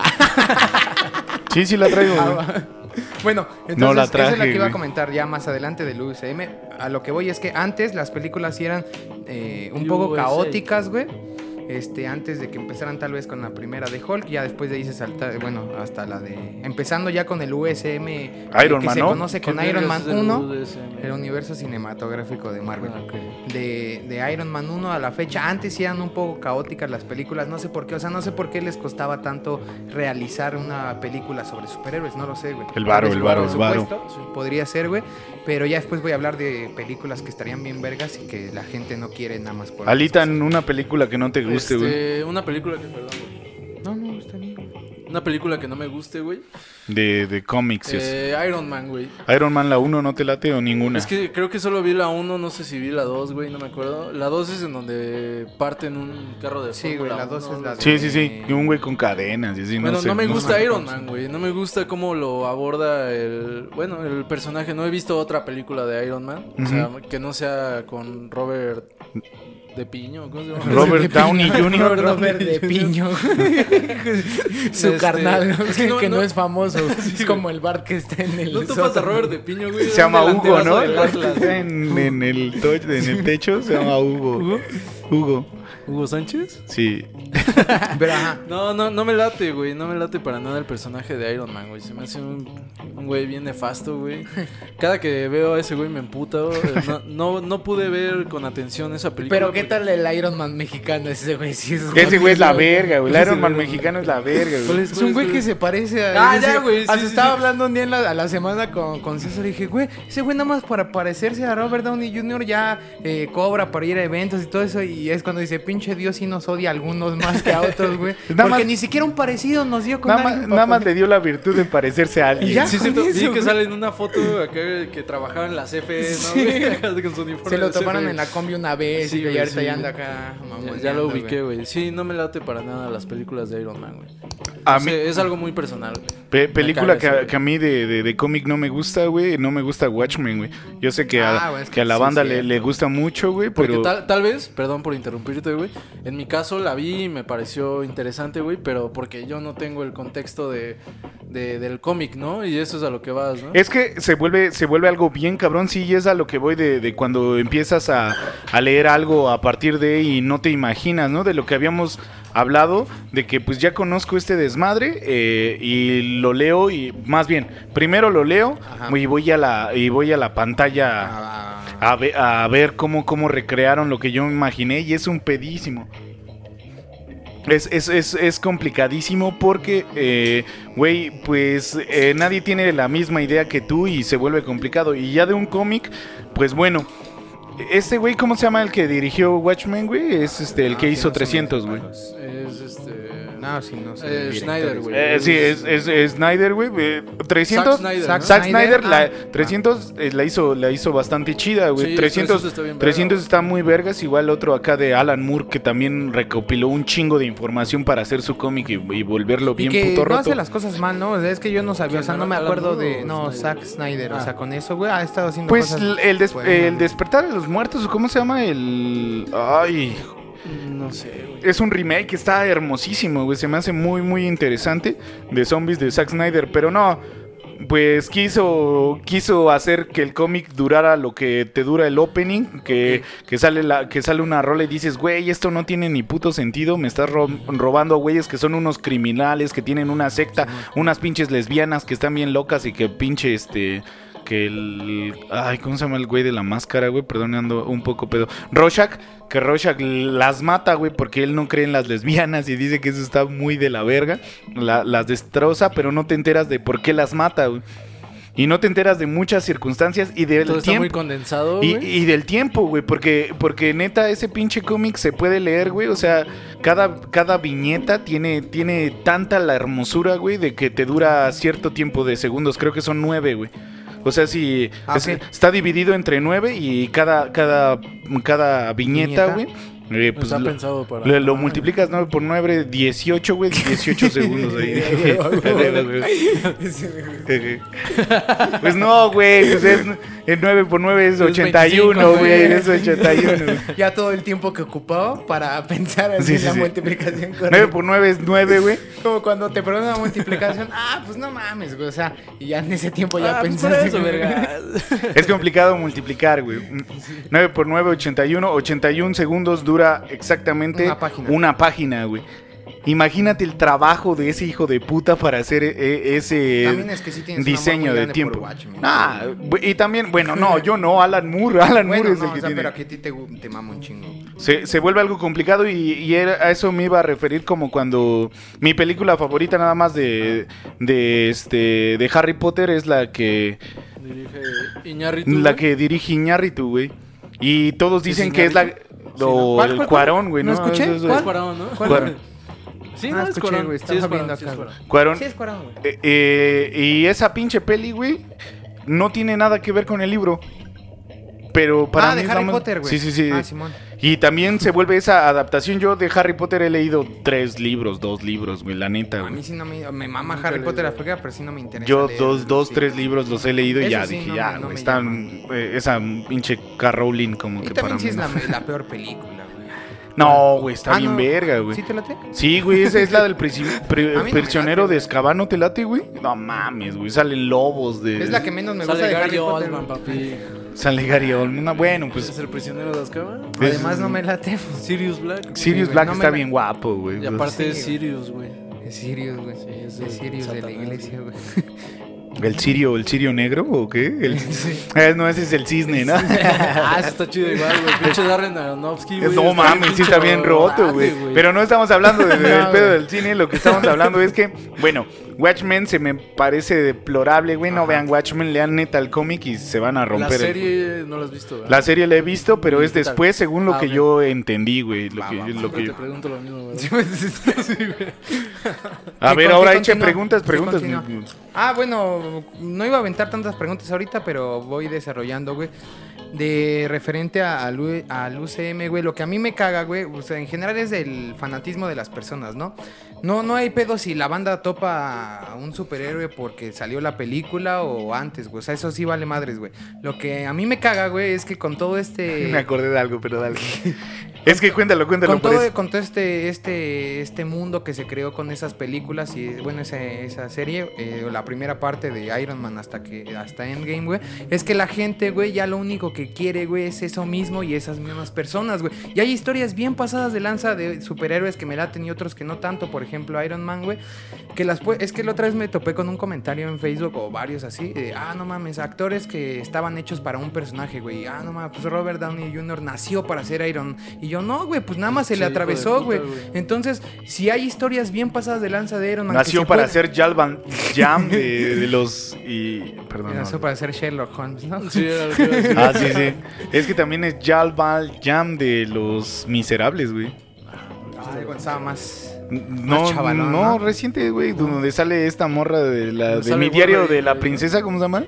Sí, sí la traigo. Ah. Bueno, entonces No la esa es la que iba a comentar ya más adelante del UCM. A lo que voy es que antes las películas sí eran eh, un poco USA. caóticas, güey. Este, antes de que empezaran tal vez con la primera de Hulk, ya después de ahí se salta, bueno, hasta la de... Empezando ya con el USM Iron que Man, se ¿no? conoce con ¿Qué Iron Man es el 1, UDSM? el universo cinematográfico de Marvel. Ah, de, de Iron Man 1 a la fecha. Antes eran un poco caóticas las películas, no sé por qué, o sea, no sé por qué les costaba tanto realizar una película sobre superhéroes, no lo sé, güey. El varo, el por varo, el varo. Podría ser, güey, pero ya después voy a hablar de películas que estarían bien vergas y que la gente no quiere nada más por... Alitan, una película que no te guste, güey. Este, una película que, perdón, güey. No, no, está bien. Una película que no me guste, güey. De, de cómics. Eh, Iron Man, güey. Iron Man, la 1 no te late o ninguna. Es que creo que solo vi la 1, no sé si vi la 2, güey, no me acuerdo. La 2 es en donde parten un carro de Sí, güey, la dos 1, es la algo Sí, sí, sí. Y un güey con cadenas y así, Bueno, no sé. no me no gusta. Iron Man, güey. No me gusta cómo lo aborda el. Bueno, el personaje. No he visto otra película de Iron Man. O sea, que no sea con Robert de Piño. ¿Cómo se llama? Robert Downey Jr. Robert de Piño. Su Este, carnal, es que que, no- que no, no- es famoso. es como el bar que está en el. No topas a sótano. Robert de Piño, güey. Se llama un Hugo, ¿no? delanterazo del Atlas. En, en el to- en el techo se llama Hugo. ¿Hugo? Hugo. ¿Hugo Sánchez? Sí. Pero ajá. No, no, no me late, güey. No me late para nada el personaje de Iron Man, güey. Se me hace un, un güey bien nefasto, güey. Cada que veo a ese güey me emputa. güey. No, no, no pude ver con atención esa película. Pero qué porque- tal el Iron Man mexicano ese güey. Sí, es Ese güey es la verga, güey. El Ese Iron Man güey- mexicano es la verga, ¿Cuál güey. es, un güey que se parece a. Ah, ese- ya, güey, sí, Hasta sí, estaba sí. hablando un día en la, a la semana con, con César y dije, güey, ese güey nada más para parecerse a Robert Downey Jr. ya eh, cobra para ir a eventos y todo eso. Y es cuando dice, pinche Dios, sí nos odia a algunos más que a otros, güey. Nada Porque más- ni siquiera un parecido nos dio con Nada más, nada más le dio la virtud de parecerse a alguien. Ya. Sí, cierto. Que sale en una foto acá que trabajaba en la CFE, ¿no? Güey? Con su uniforme Se lo de tomaron CFE. en la combi una vez Sí, y güey, ahorita sí. ya anda acá. Ya, mamoneando, ya lo ubiqué, güey. Sí, no me late para nada las películas de Iron Man, güey. A mí- es algo muy personal, güey. Pe- película que, a- güey. que a mí de, de- de cómic no me gusta, güey. No me gusta Watchmen, güey. Yo sé que a, Ah, güey, es que que a la sí, banda le, le gusta mucho, güey. Porque Pero tal, tal vez, perdón por interrumpirte, güey. En mi caso la vi y me pareció interesante, güey, pero porque yo no tengo el contexto de, de- del cómic, ¿no? Y eso es a lo que vas, ¿no? es que se vuelve, se vuelve algo bien cabrón. Sí, y es a lo que voy de, de cuando empiezas a, a leer algo a partir de y no te imaginas, ¿no? De lo que habíamos hablado, de que pues ya conozco este desmadre eh, y lo leo y más bien, primero lo leo Ajá. y voy a la, y voy a la pantalla. A, ve- a ver cómo, cómo recrearon lo que yo me imaginé y es un pedísimo. Es, es, es, es complicadísimo porque, eh, güey, pues eh, nadie tiene la misma idea que tú y se vuelve complicado. Y ya de un cómic, pues bueno, este güey, ¿cómo se llama el que dirigió Watchmen, güey? Es este, el Ah, que hizo no se me 300, güey. Es. No, sí, no sé. Eh, Schneider, güey. Eh, sí, es, es, es Snyder, güey. eh, 300. Zack Snyder, Zack ¿no? Zack Snyder, Snyder, la, ah. 300 eh, la, hizo, la hizo bastante chida, güey. Sí, 300, 300 está bien verga, 300 güey. está muy vergas. Igual otro acá de Alan Moore que también recopiló un chingo de información para hacer su cómic y, y volverlo Y bien que puto no roto. hace las cosas mal, ¿no? O es que yo no sabía, o sea, ¿Quién, no me acuerdo de... o No, Snyder? Zack Snyder, o Ah. sea, con eso, güey, ha estado haciendo Pues cosas... el, des- buenas, el despertar de los muertos, ¿cómo se llama? El... Ay, No sé, güey. es un remake está hermosísimo, güey. Se me hace muy, muy interesante de zombies de Zack Snyder. Pero no, pues quiso, quiso hacer que el cómic durara lo que te dura el opening. Que, que, sale, la, que sale una rola y dices, güey, esto no tiene ni puto sentido. Me estás ro- robando a güeyes que son unos criminales, que tienen una secta, unas pinches lesbianas que están bien locas y que pinche este que el. Ay, ¿cómo se llama el güey de la máscara, güey? Perdón, ando un poco pedo. Rorschach, que Rorschach las mata, güey, porque él no cree en las lesbianas y dice que eso está muy de la verga. La- las destroza, pero no te enteras de por qué las mata, güey. Y no te enteras de muchas circunstancias y del Todo está muy tiempo. condensado, Y, y del tiempo, güey, porque, porque neta ese pinche cómic se puede leer, güey, o sea, cada, cada viñeta tiene, tiene tanta la hermosura, güey, de que te dura cierto tiempo de segundos, creo que son nueve, güey. O sea, si Ah, es- está dividido entre nueve y cada, cada, cada viñeta, Viñeta. güey, eh, pues está lo, pensado para. lo- lo multiplicas 9 por 9, 18, güey, 18 segundos ahí. pues no, güey, pues es, el 9 por 9 es Es 81, 25, güey, es 81. güey. Ya todo el tiempo que ocupaba para pensar así Sí, en sí, la sí. multiplicación 9 correcta. por 9 es 9, güey. Como cuando te preguntan una multiplicación, ah, pues no mames, güey, o sea, y ya en ese tiempo ya Ah, pues por pensaste. eso, verga. Es complicado multiplicar, güey. 9 por 9, 81. 81 segundos dura exactamente Una página. una página, güey. Imagínate el trabajo de ese hijo de puta para hacer ese También es que sí tienes un amor diseño de tiempo. Watchmen. Ah, y también, bueno, no, yo no, Alan Moore. Alan Bueno, Moore es no, el o que sea, tiene. pero a ti te, te mama un chingo. Se, se vuelve algo complicado y, y era- a eso me iba a referir como cuando mi película favorita nada más de, de este de Harry Potter es la que Dirige Iñárritu. la güey. que dirige Iñárritu, güey. Y todos ¿Sí es dicen que es la? O ¿no? ¿Cuál, el? Cuarón, güey, ¿No ¿no? escuché? Cuarón, ¿no? Cuarón. Sí, Ah, no, es escuché, Cuarón. güey, Sí, es Cuarón, viendo sí, es acá, Cuarón. Cuarón. Sí, es Cuarón, güey. Eh, eh, y esa pinche peli, güey, no tiene nada que ver con el libro. Pero para ah, mí de Harry Potter, güey. Sí, sí, sí. Ah, Simón. Y también se vuelve esa adaptación. Yo de Harry Potter he leído tres libros, dos libros, güey, la neta, A güey. mí sí no me, me mama Nunca Harry Potter a pero sí no me interesa. Yo leer, dos, dos, sí. tres libros los he leído y ya sí, dije, no ya, no están, eh, esa pinche. Rowling como Y que para también sí mí es la, la peor película. No, güey, está Ah, bien no. verga, güey. ¿Sí te late? Sí, güey, esa es la del no prisionero late, de. Escabano, ¿te late, güey? No mames, güey, salen lobos de... Es la que menos me gusta Sale de Gary Harry Potter. Papi. Sale Gary Oldman. No, bueno, Pues es el prisionero de Azkaban. Además no me late. Sirius Black. Sirius Black no está bien guapo, güey. Y aparte Sí, es Sirius, güey. Es Sirius, güey. Sí, es Sirius de la iglesia, güey. ¿El sirio, el sirio negro o qué? El- Eh, no, ese es el cisne, ¿no? Ah, ese está chido igual, güey. Pinche Darren Aronofsky, güey. No mames, sí está bien roto, güey. Pero no estamos hablando de- del No, pedo güey. del cine, lo que estamos hablando es que, bueno, Watchmen se me parece deplorable, güey. No Ajá. vean Watchmen, lean neta el cómic y se van a La romper. el- serie no la has visto, ¿verdad? La serie la he visto, pero ¿Y es después, según lo Ah, que yo entendí, güey. Lo Va, que, va, lo va. que Siempre yo- te pregunto lo mismo, ¿verdad? Sí, A ¿Qué ver, ahora eche preguntas, ¿Qué preguntas. Ah, bueno, no iba a aventar tantas preguntas ahorita, pero voy desarrollando, güey. De referente al al UCM, güey, lo que a mí me caga, güey, o sea, en general es el fanatismo de las personas, ¿no? No, no hay pedo si la banda topa a un superhéroe porque salió la película o antes, güey. O sea, eso sí vale madres, güey. Lo que a mí me caga, güey, es que con todo este... Me acordé de algo, pero dale. es que cuéntalo, cuéntalo con por todo, eso. con todo este, este, este mundo que se creó con esas películas y bueno, esa, esa serie, eh, la primera parte de Iron Man hasta que hasta Endgame, güey, es que la gente, güey, ya lo único que quiere, güey, es eso mismo y esas mismas personas, güey. Y hay historias bien pasadas de lanza de superhéroes que me laten y otros que no tanto, por ejemplo, Iron Man, güey, que las es que la otra vez me topé con un comentario en Facebook o varios así, de, ah, no mames, actores que estaban hechos para un personaje, güey. Ah, no mames, pues Robert Downey Jr. nació para ser Iron. Y yo, no, güey, pues nada más se Sí, le atravesó, güey. Entonces, si hay historias bien pasadas de lanza de Iron Man. que Nació se para puede- hacer Jalban Jam de, de los. Y, perdón. no. Nació para ser Sherlock Holmes, ¿no? Sí. Ah, sí, sí. Es que también es Jalban Jam de los Miserables, güey. Ay, güey, estaba más. No, chavalón, no, ¿no? reciente, güey, donde sale esta morra de la de mi diario Wolverine, de la princesa, ¿cómo se llama?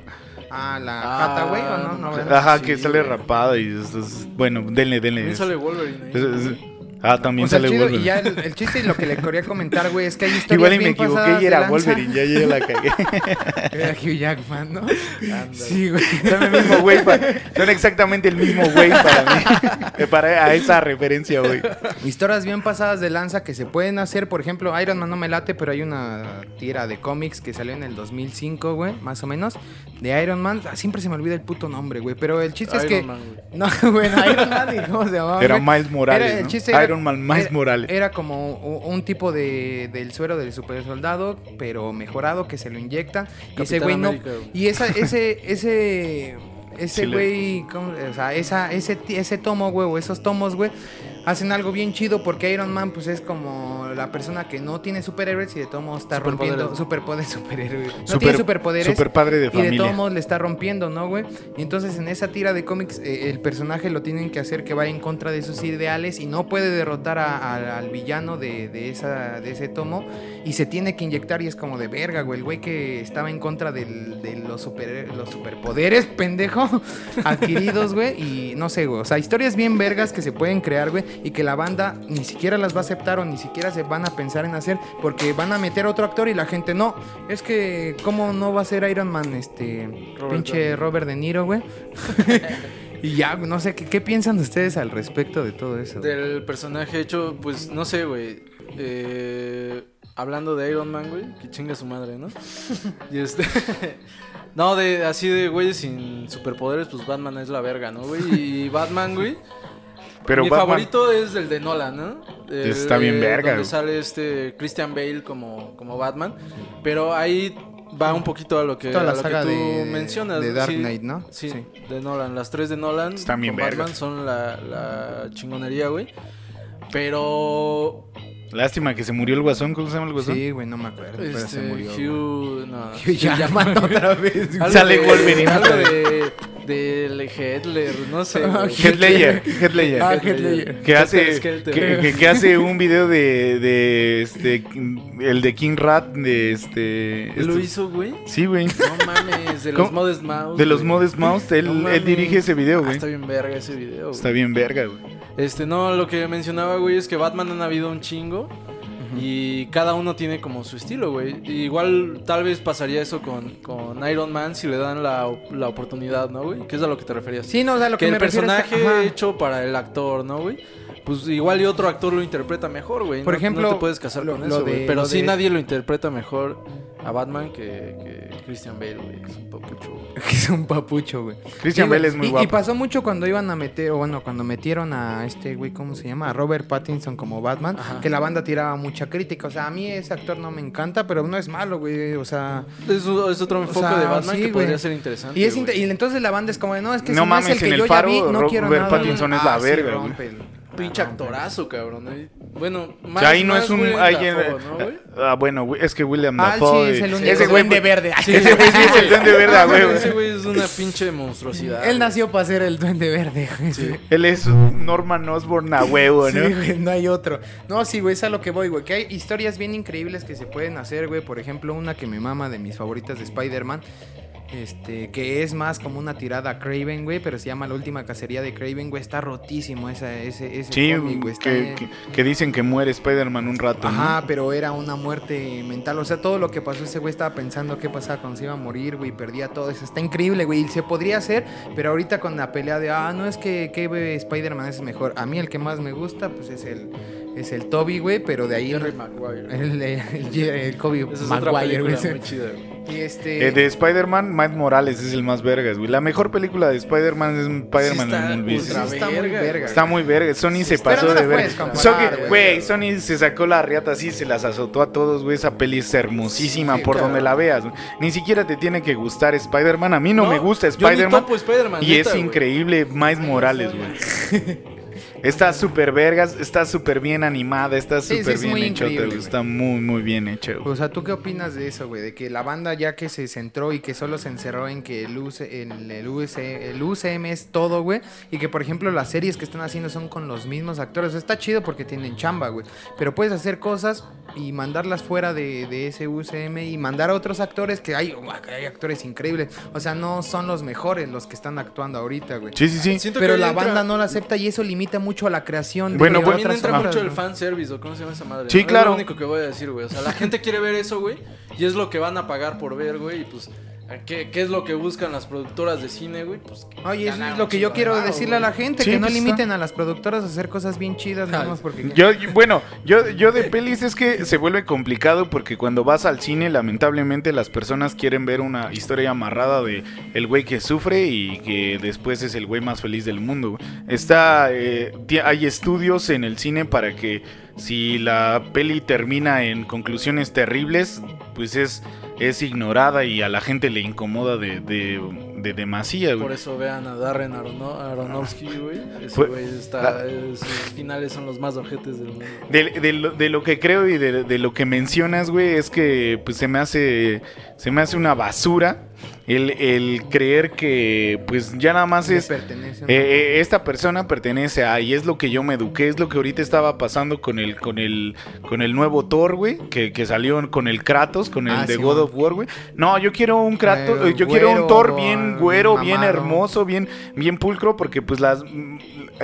Ah, la Ah, pata, güey, o no, no. Ajá, sí, que sale rapada y es- es- bueno, denle, denle. Sale Wolverine ahí. Es- es- ah, también O sea, sale chido, Wolverine. y ya el, el chiste y lo que le quería comentar, güey, es que hay historias Igual y me bien equivoqué y era. Wolverine, ya, ya la cagué. Era Hugh Jackman, ¿no? Sí, güey. Son el mismo güey, pa- son exactamente el mismo güey para mí. Para a esa referencia, güey. Historias bien pasadas de lanza que se pueden hacer. Por ejemplo, Iron Man no me late, pero hay una tira de cómics que salió en el 2005, güey, más o menos. De Iron Man. Ah, siempre se me olvida el puto nombre, güey. Pero el chiste es Iron que. Man, güey. No, bueno, Iron Man, ¿y cómo se llamaba? Era? Miles Morales, Era- el chiste era- Iron Man Miles era- Morales. Era como un tipo de, del suero del super soldado, pero mejorado, que se lo inyectan. Y ese güey no. Y esa, ese, ese, ese güey, o sea, esa, ese, ese tomo, güey, o esos tomos, güey, hacen algo bien chido porque Iron Man, pues es como la persona que no tiene superhéroes y de todo modo está Superpoderes. rompiendo superpoderes, superhéroe. No Super- tiene superpoderes. super padre de Y de familia. todos modos le está rompiendo, ¿no, güey? Y entonces en esa tira de cómics eh, el personaje lo tienen que hacer que vaya en contra de sus ideales y no puede derrotar a- a- al villano de, de esa, de ese tomo y se tiene que inyectar y es como de verga, güey. El güey que estaba en contra del- de los, super, los superpoderes, pendejo, adquiridos, güey. Y no sé, güey. O sea, historias bien vergas que se pueden crear, güey. Y que la banda ni siquiera las va a aceptar o ni siquiera se van a pensar en hacer porque van a meter a otro actor y la gente no. Es que, ¿cómo no va a ser Iron Man este Robert pinche. Robert De Niro, güey? y ya, no sé, ¿qué, qué piensan ustedes al respecto de todo eso? güey? Del personaje hecho, pues no sé, güey. Eh, hablando de Iron Man, güey, que chinga su madre, ¿no? y este. no, de así de güeyes sin superpoderes, pues Batman es la verga, ¿no, güey? Y Batman, güey. Pero mi Batman- favorito es el de Nolan, ¿no? El, Está bien eh, verga, Donde sale este Christian Bale como, como Batman. Pero ahí va un poquito a lo que, Toda la a lo que saga tú de- mencionas. de Dark sí. Knight, ¿no? Sí, Sí. de Nolan. Las tres de Nolan Están bien con Batman vergas. son la, la chingonería, güey. Pero Lástima que se murió el guasón. ¿Cómo se llama el guasón? Sí, güey, no me acuerdo, pero este, se murió. güey. Hugh, no, Hugh Jackman otra vez, Sale Wolverine Algo de, de Hitler, no sé. Heath Ledger. Ah, que hace que, que- un video de, de este el de King Rat de este ¿Lo esto- hizo, güey? sí güey No mames, de los. Modest Mouse. de los. Modest Mouse él, No él dirige ese video Ah, güey está bien verga ese video. güey. está bien verga güey Este, no, lo que mencionaba, güey, es que Batman han habido un chingo. Y cada uno tiene como su estilo, güey. Igual tal vez pasaría eso con, con Iron Man si le dan la, la oportunidad, ¿no, güey? ¿Qué es a lo que te referías? Sí, no, o sea, lo que, que el es personaje que- hecho para el actor, ¿no, güey? Pues igual y otro actor lo interpreta mejor, güey. Por No- ejemplo, no te puedes casar lo- con lo eso, güey. de- Pero sí de- nadie lo interpreta mejor a Batman que, que Christian Bale, güey. Es un papucho, güey. Que es un papucho, güey. Christian Sí, güey, Bale es muy y, guapo Y pasó mucho cuando iban a meter, o bueno, cuando metieron a este güey, ¿cómo se llama? A Robert Pattinson como Batman, Ajá. que la banda tiraba mucha crítica. O sea, a mí ese actor no me encanta, pero no es malo, güey. O sea. Es, es otro enfoque sea, de Batman sí, que güey. podría ser interesante. Y, es güey. inter- y entonces la banda es como de, no, es que No si no es el que en el yo Faro, ya vi, no Robert quiero nada. Pattinson es la sí, verga, el- Pinche actorazo, cabrón. ¿eh? Bueno, O más, sea, ahí no más es un... Willem ahí- Dafoe, ¿no, güey? ah, bueno, güey, es que William Ah, sí, Dafoe... es el único ese güey, duende verde. Ese güey sí es el duende verde, a huevo. Ese güey es una pinche monstruosidad. Él nació para ser el duende verde, güey. Sí. Él es Norman Osborn a huevo, Sí, ¿no? güey, no hay otro. No, sí, güey, es a lo que voy, güey. Que hay historias bien increíbles que se pueden hacer, güey. Por ejemplo, una que me mama de mis favoritas de Spider-Man. Este, que es más como una tirada a Craven, güey, pero se llama La Última Cacería de Craven, güey. Está rotísimo esa, ese, ese Sí, cómic, güey. está que, en- que- que dicen que muere Spider-Man un rato, ¿no? Ajá, pero era una muerte mental. O sea, todo lo que pasó, ese güey estaba pensando qué pasaba cuando se iba a morir, güey. Perdía todo eso. Está increíble, güey. Y se podría hacer, pero ahorita con la pelea de, ah, no es que, que Spider-Man es mejor. A mí el que más me gusta, pues es el, es el Toby, güey. Pero de ahí. Jerry Maguire. El, el, el, el Kobe Esa es otra Maguire, güey. película muy chida, güey. Y este. Eh, de Spider-Man, Miles Morales es el más vergas, güey. La mejor película de Spider-Man es Spider-Man Sí está en Movies. ultra Sí, está muy verga. Está muy verga. Sony se pasó no de verga. So que, güey. Güey, Sony se sacó la riata así, se las azotó a todos, güey. Esa peli es hermosísima Sí, por claro. donde la veas. güey. Ni siquiera te tiene que gustar Spider-Man. A mí no, me gusta Spider-Man. topo Spider-Man, Y neta, es güey. increíble Miles Morales, güey. Está súper vergas, está súper bien animada, está Sí, sí, súper es bien güey. güey. Está muy, muy bien hecha, güey. O sea, ¿tú qué opinas de eso, güey? De que la banda ya que se centró y que solo se encerró en que el, UC, el, el, UC el UCM es todo, güey. Y que, por ejemplo, las series que están haciendo son con los mismos actores. Está chido porque tienen chamba, güey. Pero puedes hacer cosas y mandarlas fuera de, de ese UCM y mandar a otros actores que hay, que hay actores increíbles. O sea, no son los mejores los que están actuando ahorita, güey. Sí, sí, sí. Pero la banda no lo acepta y eso limita mucho a la creación de Bueno, de pues, También entra mucho el fanservice o cómo se llama esa madre. Sí, ¿no? claro. Es lo único que voy a decir, güey. O sea, la gente quiere ver eso, güey. Y es lo que van a pagar por ver, güey. Y pues, ¿qué, qué es lo que buscan las productoras de cine, güey? Pues, Oye, eso es lo que yo quiero decirle a la gente, Sí, que no pues, limiten a las productoras a hacer cosas bien chidas, nada más porque... Yo, bueno, yo, yo de pelis es que se vuelve complicado porque cuando vas al cine, lamentablemente las personas quieren ver una historia amarrada de el güey que sufre y que después es el güey más feliz del mundo. Está, eh, hay estudios en el cine para que si la peli termina en conclusiones terribles, pues es, es ignorada y a la gente le incomoda de, de, de demasía. güey. Por eso vean a Darren Arono- Aronofsky, güey. Ese Fue- güey está. sus finales son los más ojetes del mundo. De, de lo, de lo que creo y de, de lo que mencionas, güey, es que pues se me hace se me hace una basura el, el creer que pues ya nada más es pertenece, ¿no? eh, eh, esta persona pertenece a y es lo que yo me eduqué, es lo que ahorita estaba pasando con el con el con el nuevo Thor, güey, que, que salió con el Kratos, con el Ah, de sí, God man. of War, güey. No, yo quiero un Kratos, yo quiero un Thor bien güero, bien hermoso, bien bien pulcro porque pues las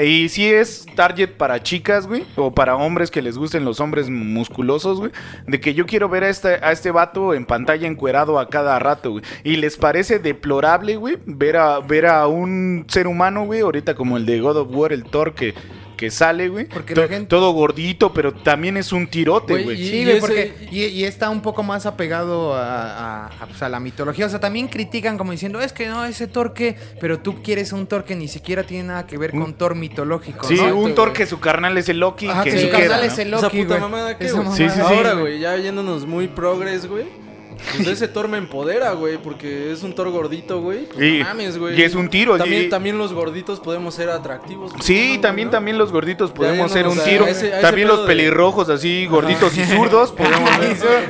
y sí es target para chicas, güey, o para hombres que les gusten los hombres musculosos, güey, de que yo quiero ver a este a este vato en pantalla encuerado a cada rato, güey. Y les parece deplorable, güey, ver a ver a un ser humano, güey, ahorita como el de God of War, el Thor que que sale, güey. Porque to- la gente- Todo gordito, pero también es un tirote, Güey, y- Sí, güey, ese- porque y, y está un poco más apegado a, a- a, pues, a la mitología. O sea, también critican como diciendo, es que no, ese Thor que... Pero tú quieres un Thor que ni siquiera tiene nada que ver con Thor mitológico, Sí, ¿no? Un Thor güey. que su carnal es el Loki, Ajá, que su carnal ¿no? es el Esa Loki, puta güey. mamada que, Esa mamada. Sí, sí, sí. Ahora, güey, ya yéndonos muy progres, güey. Pues ese Thor me empodera, güey, porque es un Thor gordito, güey. Pues Y- no mames, güey. y es un tiro, También, y- también los gorditos podemos ser atractivos. ¿no, Sí, también, no? también los gorditos podemos ser un a tiro. ese- a ese también los de- pelirrojos así, gorditos y zurdos podemos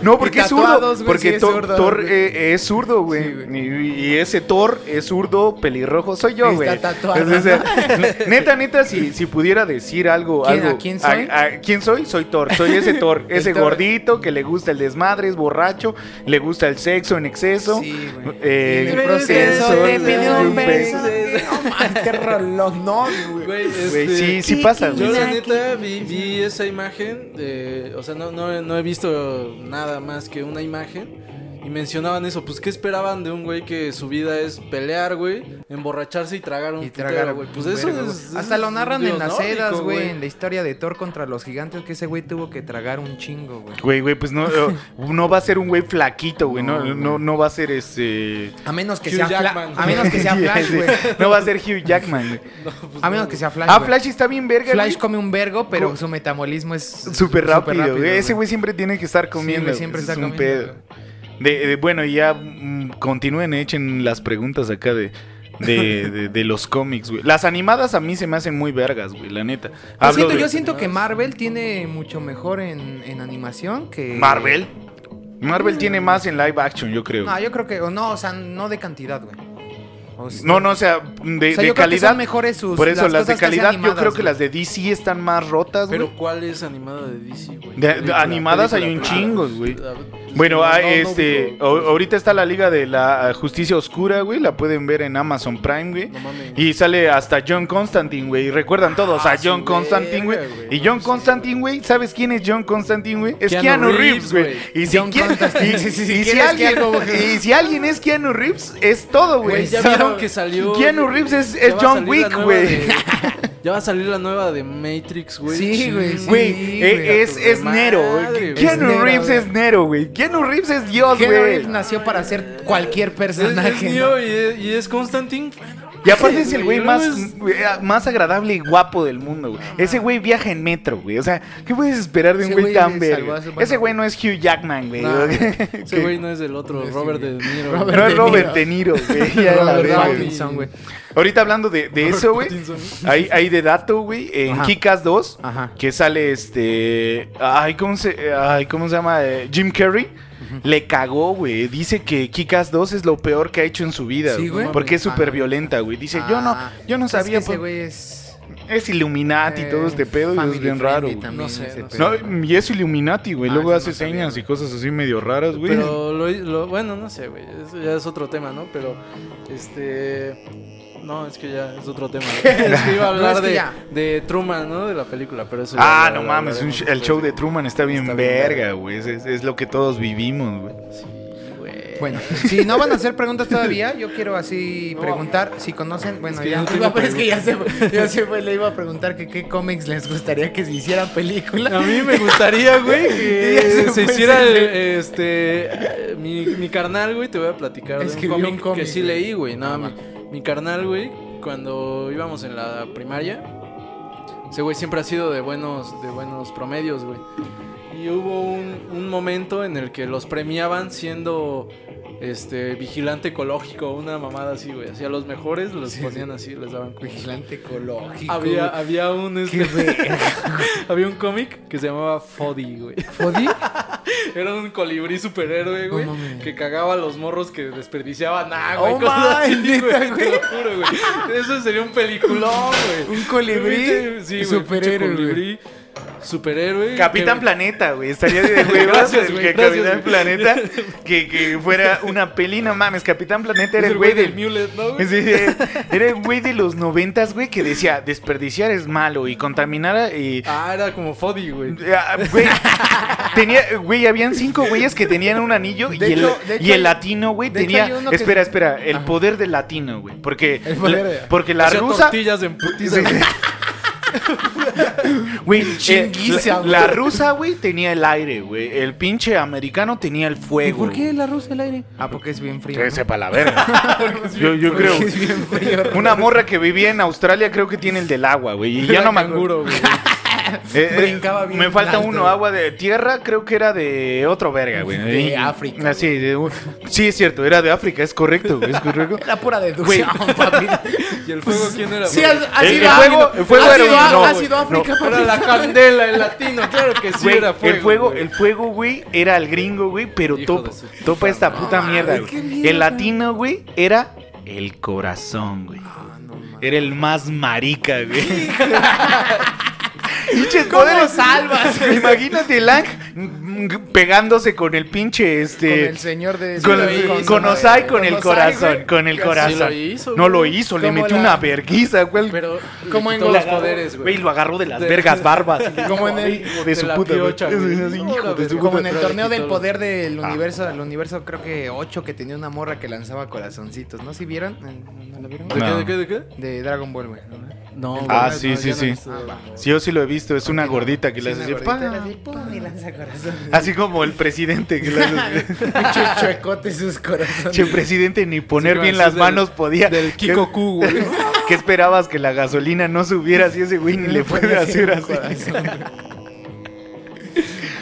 No, porque es zurdo. Porque sí es Thor, zurdo, Thor, güey. eh, es zurdo, güey. Sí, y, y ese Thor es zurdo, pelirrojo. Soy yo, güey. eh, neta, neta, si, si pudiera decir algo. ¿Quién- algo a quién soy? a- ¿Quién soy? Soy Thor. Soy ese Thor. Ese gordito que le gusta el desmadre, es borracho, le gusta el sexo en exceso. Sí, güey. Eh, el proceso eso, te pidió un beso. No qué rolón, no, güey. Este, sí, sí pasa, güey. Yo la neta vi, vi esa imagen, de, o sea, no, no, no he visto nada más que una imagen. Y mencionaban eso, pues ¿qué esperaban de un güey que su vida es pelear, güey? Emborracharse y tragar un Y putero, tragar, güey. Pues un eso vergo, es... Hasta lo narran en las nórdico, edas, güey, en la historia de Thor contra los gigantes, que ese güey tuvo que tragar un chingo, güey. Güey, güey, pues no, no va a ser un güey flaquito, güey. No, No, no, va a ser este. A menos que Hugh sea Jackman. a menos que sea Flash, güey. No va a ser Hugh Jackman, güey. No, pues A menos no, que sea Flash. Ah. Flash está bien verga, Flash güey. come un vergo, pero Co- su metabolismo es Súper rápido, güey. Ese güey. siempre tiene que estar comiendo. güey, siempre está es un comiendo, pedo. De, de- bueno, y ya mm, continúen, echen las preguntas acá de, de, de- de los cómics, güey. Las animadas a mí se me hacen muy vergas, güey, la neta. Yo Hablo siento, de yo siento que Marvel tiene mucho mejor en, en animación que. Marvel. Marvel tiene más en live action, yo creo. No, yo creo que. o No, o sea, no de cantidad, güey. O sea, No, no, o sea, de, o sea, de yo creo que calidad. son mejores sus. Por eso, las, de calidad, yo creo que las de DC están más rotas, güey. Pero ¿cuál es animada de DC, güey? De- de Película, animadas hay un chingo, güey. A ver, Bueno, no, ah, no, este, ahorita está la Liga de la Justicia Oscura, güey, la pueden ver en Amazon Prime, güey. No mames. Y sale hasta John Constantine, güey. Y recuerdan todos a Ah, John Constantine, güey. Y John Constantine, güey, ¿sabes quién es John Constantine, güey? Es Keanu Reeves, Reeves, güey. güey. Y si John quien- Constantine, y- sí, sí, sí, y ¿quién si es alguien Keanu, güey? y si alguien es Keanu Reeves, es todo, güey. Que salió. Keanu Reeves es, es John Wick, güey. Ya va a salir la nueva de Matrix, güey. Sí, güey, sí. Güey, güey, eh, es, es Nero. madre. Keanu Es Nero, Reeves güey. es Nero, güey. Keanu Reeves es Dios, Keanu güey. Reeves nació para ser cualquier Es, es personaje. Neo ¿no? y es, y es Constantine. Y aparte es el güey más, más agradable y guapo del mundo, güey. Ese güey viaja en metro, güey. O sea, ¿qué puedes esperar de un güey tan verga? Ese güey no es Hugh Jackman, güey. Ese güey no es del otro, Robert De Niro. Robert No es Robert. De Niro, güey. Ahorita hablando de, de eso, güey. Hay, hay de dato, güey. En. Kikas 2, Ajá. que sale este. Ay, ¿cómo se, ay, ¿cómo se llama? Eh, Jim Carrey. Le cagó, güey. Dice que Kikas 2 es lo peor que ha hecho en su vida. Sí, güey. Porque es súper Ah. violenta, güey. Dice, yo no, Ah, yo no es que sabía. ese pues, güey es. es Illuminati y todo eh, este pedo. Y es bien raro, también No sé, ese no sé. pedo. No, y es Illuminati, güey. Ah, Luego hace no sabía, señas y cosas así medio raras, güey. Pero lo, lo- bueno, no sé, güey. Eso ya es otro tema, ¿no? Pero, este. No, es que ya es otro tema. es que iba a No, hablar es que de, ya. de Truman, ¿no? De la película, pero eso Ah, no mames, un el show de. Truman está bien Está bien verga, güey. Es, es- es lo que todos vivimos, güey. Sí, güey. Bueno, si no van a hacer preguntas todavía, yo quiero así No. preguntar si conocen. Bueno, Es que ya, no tengo es que ya se, ya se fue, le iba a preguntar que qué cómics les gustaría que se hicieran película. A mí me gustaría, güey, que se hiciera el- este mi, mi carnal, güey, te voy a platicar de un Escribió cómic, un cómic, que sí leí, güey. No, Ah, mi, carnal, güey, cuando íbamos en la primaria, ese güey siempre ha sido de buenos de buenos promedios, güey. Y hubo un, un momento en el que los premiaban siendo este vigilante ecológico, una mamada así, güey. Así a los mejores los Sí, ponían así, les daban Vigilante ecológico. había, había un este, había un cómic que se llamaba Foddy, güey. ¿Fodi? Era un colibrí superhéroe, güey. Que cagaba a los morros que desperdiciaban agua. Oh, y cosas así, güey. Te lo juro, güey. Eso sería un peliculón, güey. Un colibrí Sí, güey. superhéroe, superhéroe. Capitán que- Planeta, güey. Estaría de huevos el güey, que gracias, Capitán güey. Planeta que, que fuera una peli. No mames, Capitán Planeta era Es el güey del. Mulet, ¿no, güey? Era el güey de los noventas, güey, que decía desperdiciar es malo y contaminar y. Ah, era como Foddy, güey. Ah, Güey, tenía, güey, habían cinco güeyes que tenían un anillo y, De el, hecho- de hecho y el hay- latino, güey, hecho tenía. Espera, espera, el Ajá. poder del latino, güey. Porque, El poder de- porque la rusa. tortillas en putiza. Güey, eh, la, rusa, güey, tenía el aire, güey. El pinche americano tenía el ¿Y fuego. por qué la rusa el aire? Ah, porque es bien frío. Que ¿no? sepa la verga. yo creo. es bien frío. Una morra que vivía en Australia creo que tiene el del agua, güey. Y ya no me canguro, acuerdo. güey. Eh, eh, Brincaba bien Me falta alto. uno, agua de tierra, creo que era de otro verga, güey. De Y- África, Ah, sí, de un- sí, es cierto, era de África, es correcto, güey, es correcto. Era pura deducción, Güey. papi. ¿Y el fuego quién era? Sí, güey? has, has El- fuego- el fuego has era ido un- a- no, has güey, ido a África, no. Era la candela, el latino, claro que sí Güey, era fuego. el fuego, güey. el fuego, güey, era el gringo, güey, pero Hijo topa, esta puta mierda, güey. El latino, güey, era el corazón, güey. Ah, no mames. Era el más marica, güey. Pinches ¿Cómo poderes. salvas? Imagínate Lang mm, pegándose con el pinche este. Con el señor de... Con, lo hizo, con. Osai con el Osai, corazón, güey. con el Sí corazón. lo hizo, no lo hizo, le metió la- una verguiza, güey. Pero Como le en los poderes, Güey, güey. lo agarró de las De- vergas barbas. Como en el- hijo de su puta. Como en el torneo del poder del Ah. universo, el universo creo que 8 que tenía una morra que lanzaba corazoncitos. ¿No? ¿Sí vieron? ¿No lo vieron? ¿De No. qué, de qué, de qué? De Dragon Ball, güey. ¿No? No, Ah, güey, sí, no, sí, ya no sí. Sí, yo sí lo he visto, es una gordita que le hace así, así, pum, y lanza corazones. Así como el presidente que le hace Pinche chuecote sus corazones. Che, presidente, ni poner Sí, bien las del- manos podía. Del Kiko Q, güey. ¿Qué esperabas? Que la gasolina no subiera así ese güey ni le puede hacer así. corazón.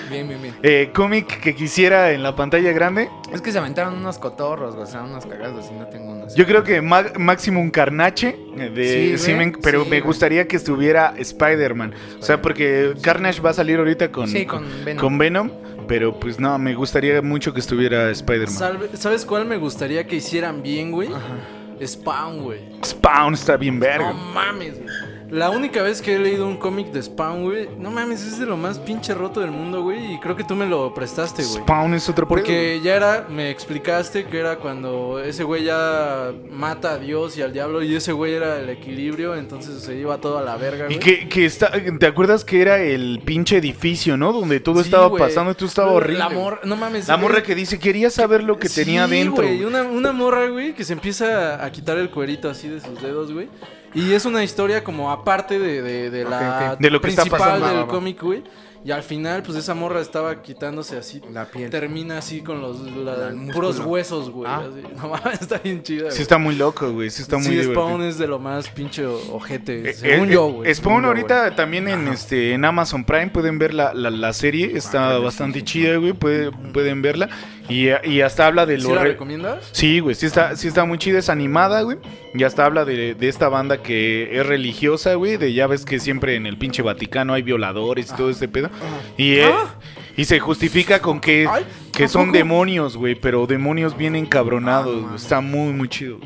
Bien, bien, bien. Eh, cómic que quisiera en la pantalla grande. Es que se aventaron unos cotorros, güey, o sea, unos cagados y no tengo unos. Yo creo que Ma- Maximum Carnage, eh, de, Sí, me- pero sí, me güey. gustaría que estuviera Spider-Man. O sea, porque Carnage va a salir ahorita con, Sí, con Venom. con Venom, pero pues no, me gustaría mucho que estuviera Spider-Man. ¿Sabes cuál me gustaría que hicieran bien, güey? Ajá. Spawn, güey. Spawn está bien verga. No mames, güey. La única vez que he leído un cómic de Spawn, güey, no mames, es de lo más pinche roto del mundo, güey. Y creo que tú me lo prestaste, güey. Spawn es otro pedo. Porque ya era, me explicaste que era cuando ese güey ya mata a Dios y al diablo y ese güey era el equilibrio, entonces se iba todo a la verga, Y güey. que, que está, ¿te acuerdas que era el pinche edificio, no? Donde todo Sí, estaba güey. pasando y tú estaba horrible. La morra, no mames. La morra que dice, quería saber lo que tenía dentro. güey, una, una morra, güey, que se empieza a quitar el cuerito así de sus dedos, güey. Y es una historia como aparte de, de, de la Ok, ok. De lo que está principal pasando. del cómic, güey. Y al final, pues esa morra estaba quitándose así. La piel. Termina así con los la- puros huesos, güey. Ah. así. No mames, está bien chida. Sí está muy loco, güey. Sí está muy sí, divertido. Spawn es de lo más pinche ojete, Eh, según eh, yo, eh, güey. Spawn según yo, ahorita también en este en Amazon Prime pueden ver la, la, la serie, está bastante chida, güey, puede- pueden verla y, y hasta habla de lo ¿Sí la re- recomiendas? Sí, güey, sí está, sí está muy chida, es animada, güey. Y hasta habla de, de esta banda que es religiosa, güey. De ya ves que siempre en el pinche Vaticano hay violadores y todo ese pedo. Y, eh, y se justifica con que, que ¿a son demonios, güey. Pero demonios bien encabronados, Ah. Está muy, muy chido.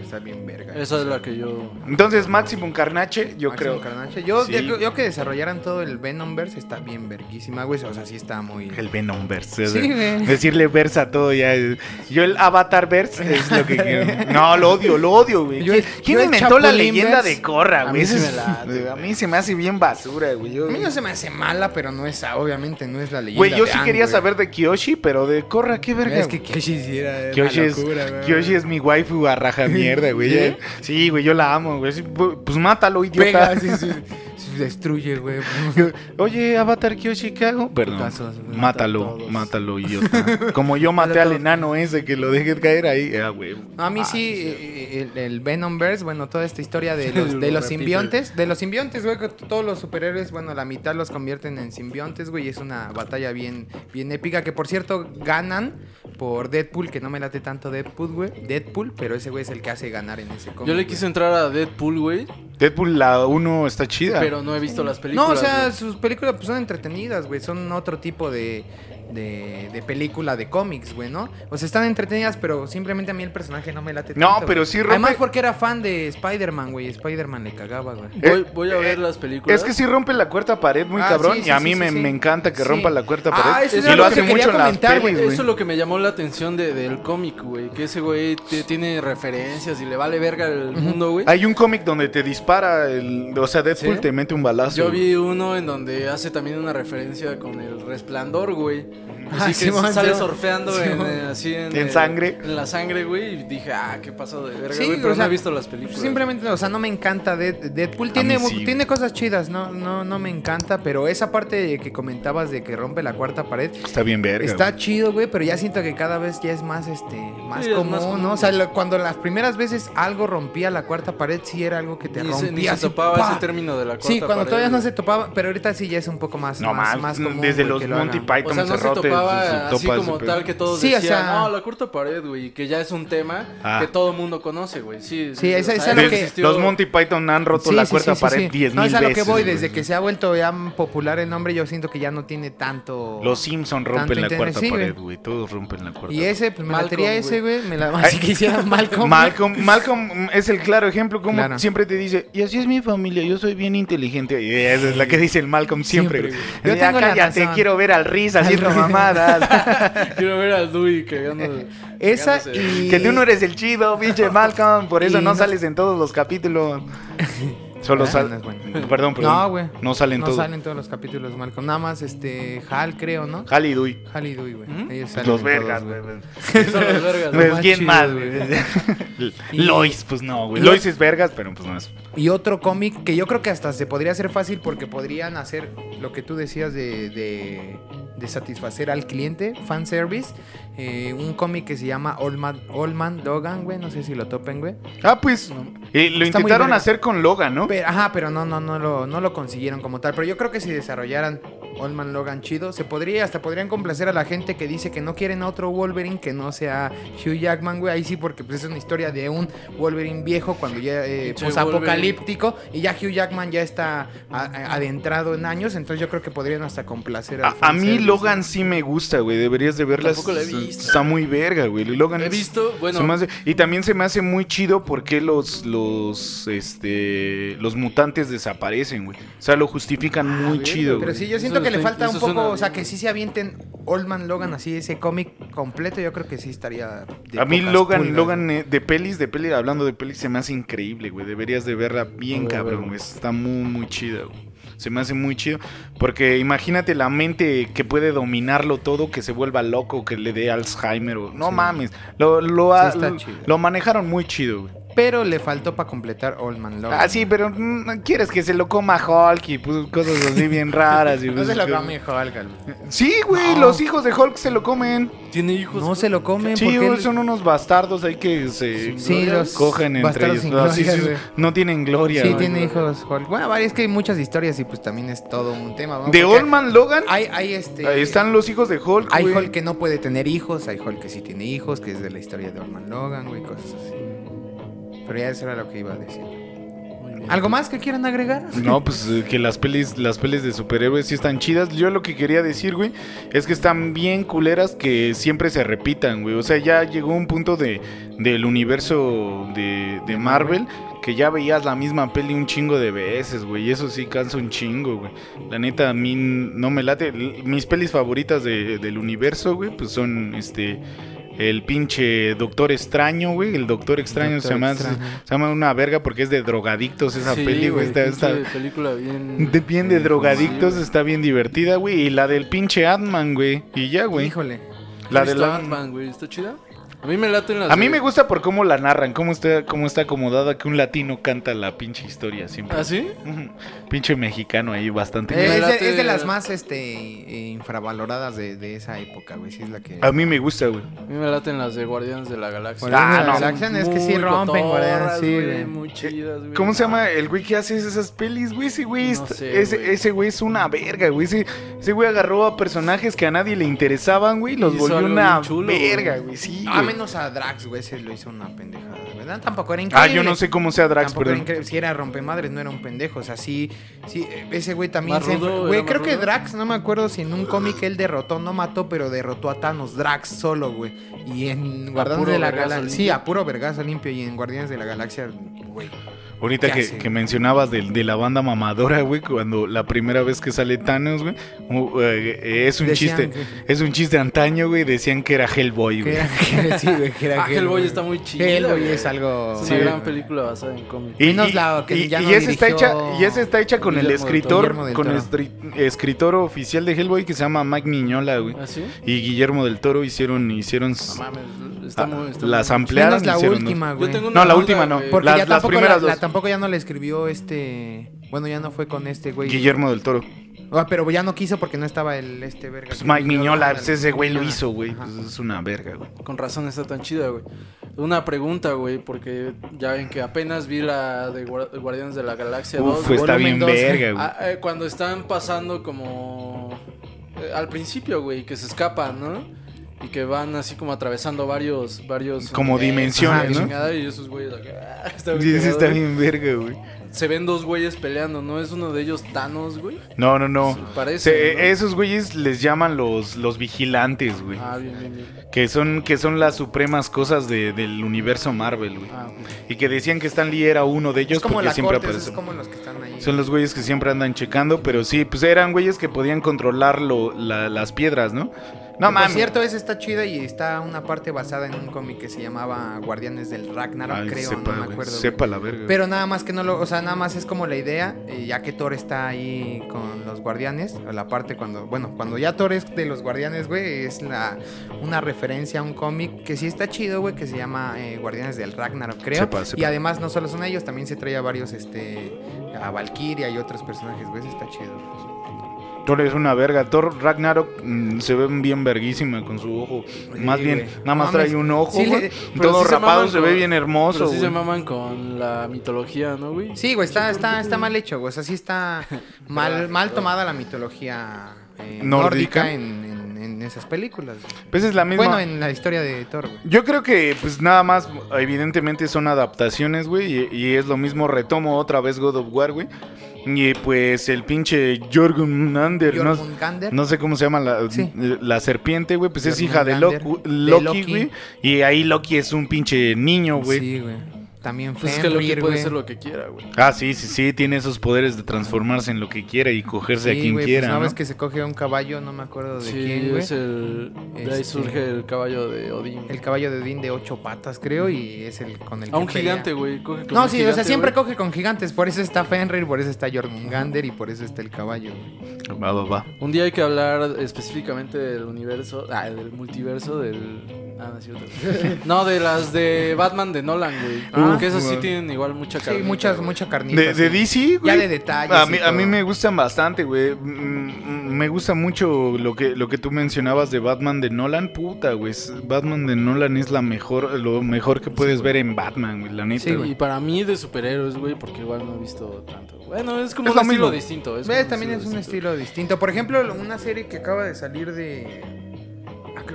Está bien Esa es la que yo... Entonces, Maximum Carnache, yo Máximo creo. Carnage. Yo, Sí. yo, yo que desarrollaran todo el Venomverse está bien verguísima, güey. O sea, sí está muy. El Venomverse. O sea. Decirle verse a todo ya. es- Yo el Avatar Verse es lo que quiero. No, lo odio, lo odio, güey. Yo ¿Quién, inventó la leyenda Verse, de Corra, a güey? mí sí Ese me es- late, A mí se me hace bien basura, güey. Yo- A mí no se me hace mala, pero no es, obviamente, no es la leyenda. Güey, yo de sí Aang, quería güey. saber de Kyoshi, pero de Corra, qué verga. Es que Kyoshi sí era Kyoshi una es, locura, güey. Kyoshi es mi waifu a raja mierda, güey. ¿Sí? Sí, güey, yo la amo, güey. Pues mátalo, idiota. Pega, sí, sí, destruye, güey. Oye, Avatar Kyoshi, ¿qué hago? Perdón. Putazos. Mátalo, mátalo, idiota. Como yo maté al enano ese que lo dejé caer ahí. Ah, güey. No, a mí Ah, sí, eh, el, el Venomverse, bueno, toda esta historia de los, Lo de los simbiontes, de los simbiontes, güey, que todos los superhéroes, bueno, la mitad los convierten en simbiontes, güey, y es una batalla bien, bien épica, que por cierto ganan por Deadpool, que no me late tanto Deadpool, güey, Deadpool, pero ese güey es el que hace ganar en ese cómic. Yo le quise entrar a Deadpool, güey, Deadpool la 1 está chida. pero no he visto las No, películas. o sea, güey. sus películas pues, son entretenidas, güey. Son otro tipo de, de, de película de cómics, güey, ¿no? O sea, están entretenidas, pero simplemente a mí el personaje no me late No, tanto, pero güey. sí rompe- Además porque era fan de Spider-Man, güey. Spider-Man le cagaba, güey. Voy, Eh, voy a ver eh, las películas. Es que sí rompe la cuarta pared muy Ah, cabrón. sí, y a mí sí, me, sí. me encanta que Sí. rompa la cuarta Ah, pared. eso y lo lo hace que mucho en las pelis, güey. Eso es lo que me llamó la atención de- del cómic, güey. Que ese güey te- tiene referencias y le vale verga el mundo, güey. Hay un cómic donde te dispara, el, o sea, Deadpool ¿Sí? te mete un balazo. Yo vi uno en donde hace también una referencia con el resplandor, güey. Mm-hmm. Ah, Así que Simón, sale Simón. surfeando en, Simón. eh, así en, En eh, sangre. En la sangre, güey. Y dije, ah, qué pasó de verga, Sí, güey. Pero o sea, no he visto las películas. Simplemente, o sea, no me encanta Dead- Deadpool. Tiene, tiene cosas chidas, no, no, no me encanta, pero esa parte que comentabas de que rompe la cuarta pared, Está bien verga. Está güey. chido, güey, pero ya siento que cada vez ya es más, este, más Sí, es común, más común, ¿no? O sea, lo- cuando las primeras veces algo rompía la cuarta pared, sí era algo que te Ni rompía. se, ni se así, topaba ¡pa! ese término de la cuarta Sí, cuando pared, todavía no se topaba, pero ahorita sí ya es un poco más, No más, más, más común. desde güey, los que lo Monty. Python se así como tal que todos Sí, o decían, sea- no, la cuarta pared, güey, y que ya es un tema Ah. que todo mundo conoce, güey. Sí, Sí, esa- o sea, esa es lo que- existió- Los Monty Python han roto Sí, la sí, cuarta sí, sí, pared sí. 10 No, mil es a lo veces. que voy, desde que se ha vuelto ya popular el nombre, yo siento que ya no tiene tanto... Los Simpson rompen la cuarta sí, pared, güey. Todos rompen la cuarta Y ese, pues me latería ese, güey. me la... Si quisiera Malcolm. Malcolm, Malcolm es el claro ejemplo como Claro. siempre te dice, y así es mi familia, yo soy bien inteligente. Y esa es la que dice el Malcolm siempre. Yo tengo la cállate, razón. quiero ver al Riz haciendo Quiero ver al Dewey cagando. Esa cagándose. y... que tú no eres el chido, pinche Malcolm, por eso Y no- sales en todos los capítulos. Solo sal... no es bueno. Perdón, perdón. No, güey. No salen No todos. salen todos los capítulos, Malcolm. Nada más, este, Hal, creo, ¿no? Hal y Dewey. Hal y Dewey, güey. ¿Mm? Ellos salen Los vergas, güey. Son los vergas, Pues, más ¿Quién chido, más, güey. Lois, pues no, güey. Lois es vergas, pero pues no es. Y otro cómic que yo creo que hasta se podría hacer fácil porque podrían hacer lo que tú decías de, de, de satisfacer al cliente, fanservice. Eh, un cómic que se llama Old Man, Old Man Dogan, güey. No sé si lo topen, güey. Ah, pues. eh, lo intentaron hacer con Logan, ¿no? Pero, ajá, pero no, no, no lo, no lo consiguieron como tal. Pero yo creo que si desarrollaran Old Man Logan chido. Se podría, hasta podrían complacer a la gente que dice que no quieren a otro Wolverine que no sea Hugh Jackman, güey. Ahí sí, porque pues, es una historia de un Wolverine viejo cuando ya eh, posapocalíptico y ya Hugh Jackman ya está a- a- adentrado en años. Entonces yo creo que podrían hasta complacer al A, a mí. Logan sí me gusta, güey. Deberías de verla. Tampoco la he Es- visto. Está muy verga, güey. Logan He es- visto, bueno, hace- y también se me hace muy chido porque los los este los mutantes desaparecen, güey. O sea, lo justifican muy verga, chido, Ah, Pero güey. sí, yo siento que le falta un poco, o sea, que sí se avienten Old Man Logan así, ese cómic completo, yo creo que sí estaría de A mí Logan, pulgas, Logan eh, de pelis, de peli, hablando de pelis, se me hace increíble, güey. Deberías de verla bien, ver, cabrón, güey. Está muy, muy chida, güey. Se me hace muy chido. Porque imagínate la mente que puede dominarlo todo, que se vuelva loco, que le dé Alzheimer. O... No Sí. mames. Lo, lo, está lo- chido. lo manejaron muy chido, güey. Pero le faltó para completar Old Man Logan. Ah, sí, pero mm, quieres que se lo coma Hulk y pues, cosas así bien raras. Y, No pues, se lo come Hulk, al- Sí, güey, No. los hijos de Hulk se lo comen. tiene hijos. No se lo comen Sí, porque él- son unos bastardos ahí que se Sí, los cogen entre ellos. sin No, sí, gloria, sí, güey. no tienen gloria. Sí, güey. tiene hijos Hulk. Bueno, es que hay muchas historias y pues también es todo un tema. ¿no? De Old Man Logan, Hay, hay este... ahí están los hijos de Hulk. Hay güey. Hulk que no puede tener hijos, hay Hulk que sí tiene hijos, que es de la historia de Old Man Logan, güey, cosas así. Pero ya eso era lo que iba a decir. ¿Algo más que quieran agregar? No, pues eh, que las pelis, las pelis de superhéroes sí están chidas. Yo lo que quería decir, güey, es que están bien culeras que siempre se repitan, güey. O sea, ya llegó un punto de del universo de, de Marvel que ya veías la misma peli un chingo de veces, güey. Y eso sí cansa un chingo, güey. La neta, a mí no me late. Mis pelis favoritas de- del universo, güey, pues son este. El pinche Doctor Extraño, güey. El Doctor Extraño se, llama, Extraño. se llama una verga porque es de drogadictos esa Sí, peli, güey. Está, película bien. de bien de Sí, drogadictos, está bien divertida, güey. Y la del pinche Ant-Man, güey. Y ya, güey. Híjole. La ¿Has de la... Ant-Man, güey? ¿Está chida? A mí me laten las A mí me gusta por cómo la narran, cómo está, cómo está acomodada que un latino canta la pinche historia siempre. ¿Ah, sí? Pinche mexicano ahí bastante. Eh, es, de, late- es de las más este eh, infravaloradas de, de esa época, güey. Sí es la que. A mí me gusta, güey. A mí me laten las de Guardianes de la Galaxia. Son Galaxia, es que sí rompen, Guardianes, sí, güey. Muy chidas, güey. ¿Cómo se No. llama el güey que hace esas pelis, güey? Ese güey, No sé, ese, güey. ese güey es una verga, güey. Ese, ese güey agarró a personajes que a nadie le interesaban, güey, y los volvió una chulo, verga, güey. güey. Sí, güey. Menos a Drax, güey, se lo hizo una pendejada, ¿verdad? Tampoco era Ah, increíble. yo no sé cómo sea Drax, increíble. Si era rompemadres, no era un pendejo. O sea, sí, sí, ese güey también ¿Más se. Güey, ¿Era creo que? Drax, no me acuerdo si en un cómic él derrotó, no mató, pero derrotó a Thanos. Drax solo, güey. Y en Guardianes de la Galaxia. Sí, a puro vergazo limpio. Y en Guardianes de la Galaxia, güey. Ahorita ¿Qué que, que mencionabas de, de la banda mamadora, güey, cuando la primera vez que sale Thanos, güey, uh, eh, es un Decían chiste, que- es un chiste antaño, güey, decían que era Hellboy, güey. era, sí, güey, que era Ah, Hellboy está muy chido, Hellboy güey. es algo. Es una Sí, gran güey. película basada en cómics. Y, y- la que y- ya y no esa está hecha, y esa está hecha con el Guillermo escritor, del con el Toro. escritor oficial de Hellboy que se llama Mike Miñola, güey. ¿Ah, sí? Y Guillermo del Toro hicieron, hicieron No mames, está muy... Está las. Menos la hicieron, ¿no? última, güey. No, la última no. Las- primeras dos. Tampoco ya no le escribió este. Bueno, ya no fue con este güey. Guillermo del Toro. Ah, pero ya no quiso porque no estaba el este verga. Pues Mike Miñola, pues ese güey lo hizo, güey. Pues es una verga, güey. Con razón está tan chida, güey. Una pregunta, güey, porque ya ven que apenas vi la de Guar- Guardianes de la Galaxia 2. Uf, güey. está volumen bien dos, verga, güey. Ah, eh, cuando están pasando como... eh, al principio, güey, que se escapan, ¿no? Y que van así como atravesando varios... varios Como eh, dimensiones, ¿no? chingada, Y esos güeyes acá, ah, está bien Sí, sí, cagado, está güey. bien verga, güey. Se ven dos güeyes peleando, ¿no? ¿Es uno de ellos Thanos, güey? No, no, no. Sí, parece, Se- ¿no? Esos güeyes les llaman los, los vigilantes, güey. Ah, bien, bien, bien. Que son, que son las supremas cosas de- del universo Marvel, güey. Ah. Y que decían que Stan Lee era uno de ellos Es como porque la siempre corte, aparece. es como los que están ahí. Son los güeyes que siempre andan checando, pero sí, pues eran güeyes que podían controlar lo- la- las piedras, ¿no? No mames. cierto, esa está chida y está una parte basada en un cómic que se llamaba Guardianes del Ragnarok, Ay, creo, sepa, no me acuerdo. Sepa la verga. Pero nada más que no lo, o sea, nada más es como la idea, eh, ya que Thor está ahí con los guardianes, la parte cuando, bueno, cuando ya Thor es de los guardianes, güey, es la una referencia a un cómic que sí está chido, güey, que se llama eh, Guardianes del Ragnarok, creo. Sepa, sepa. Y además no solo son ellos, también se trae a varios, este, a Valkyria y otros personajes, güey, está chido. Thor es una verga. Thor Ragnarok mm, se ve bien verguísima con su ojo. Sí, más bien, güey. nada más No trae un ojo, Sí, güey. le- pero Todo sí se rapado, maman se ve con- bien hermoso, Pero sí se güey. maman con la mitología, ¿no, güey? Sí, güey, está, está, está mal hecho, güey, o sea, sí está mal, mal tomada la mitología eh, Nórdica. nórdica, en, en- en esas películas. güey. Pues es la misma. Bueno, en la historia de Thor, güey. Yo creo que, pues nada más, evidentemente son adaptaciones, güey, y, y es lo mismo, retomo otra vez God of War, güey. Y pues el pinche Jorgunnander, no, no sé cómo se llama la, Sí. la serpiente, güey, pues es hija de Loki. güey. Y ahí Loki es un pinche niño, güey. Sí, güey. También Pues es que Loki Fenrir, puede hacer lo que quiera, güey. Ah, sí, sí, sí, tiene esos poderes de transformarse en lo que quiera y cogerse a Sí, quien güey, pues, quiera, ¿no ¿no? ves que se coge un caballo? No me acuerdo de Sí, quién, güey. es el... De ahí Este- surge el caballo de Odín. El caballo de Odín de ocho patas, creo, y es el con el A que un pelea. gigante, güey. coge con No, un sí, o sea, siempre güey. coge con gigantes. Por eso está Fenrir, por eso está Jormungandr y por eso está el caballo, güey. Va, va, va. Un día hay que hablar específicamente del universo, ah, del multiverso, del... Ah, no es cierto. no, de las de Batman de Nolan, güey. Ah, Porque esas sí tienen igual mucha Sí, carnita, muchas, güey. mucha carnita. De, de sí. DC, güey. Ya de detalles A mí, a mí me gustan bastante, güey. Mm, Me gusta mucho lo que, lo que tú mencionabas de Batman de Nolan. Puta, güey. Batman de Nolan es la mejor, lo mejor que puedes ver en Batman, güey. La neta. Sí, güey. Y para mí de superhéroes, güey, porque igual no he visto tanto. Bueno, es como Es un lo estilo mismo. distinto. Es ¿Ves? También es un distinto. estilo distinto. Por ejemplo, una serie que acaba de salir de.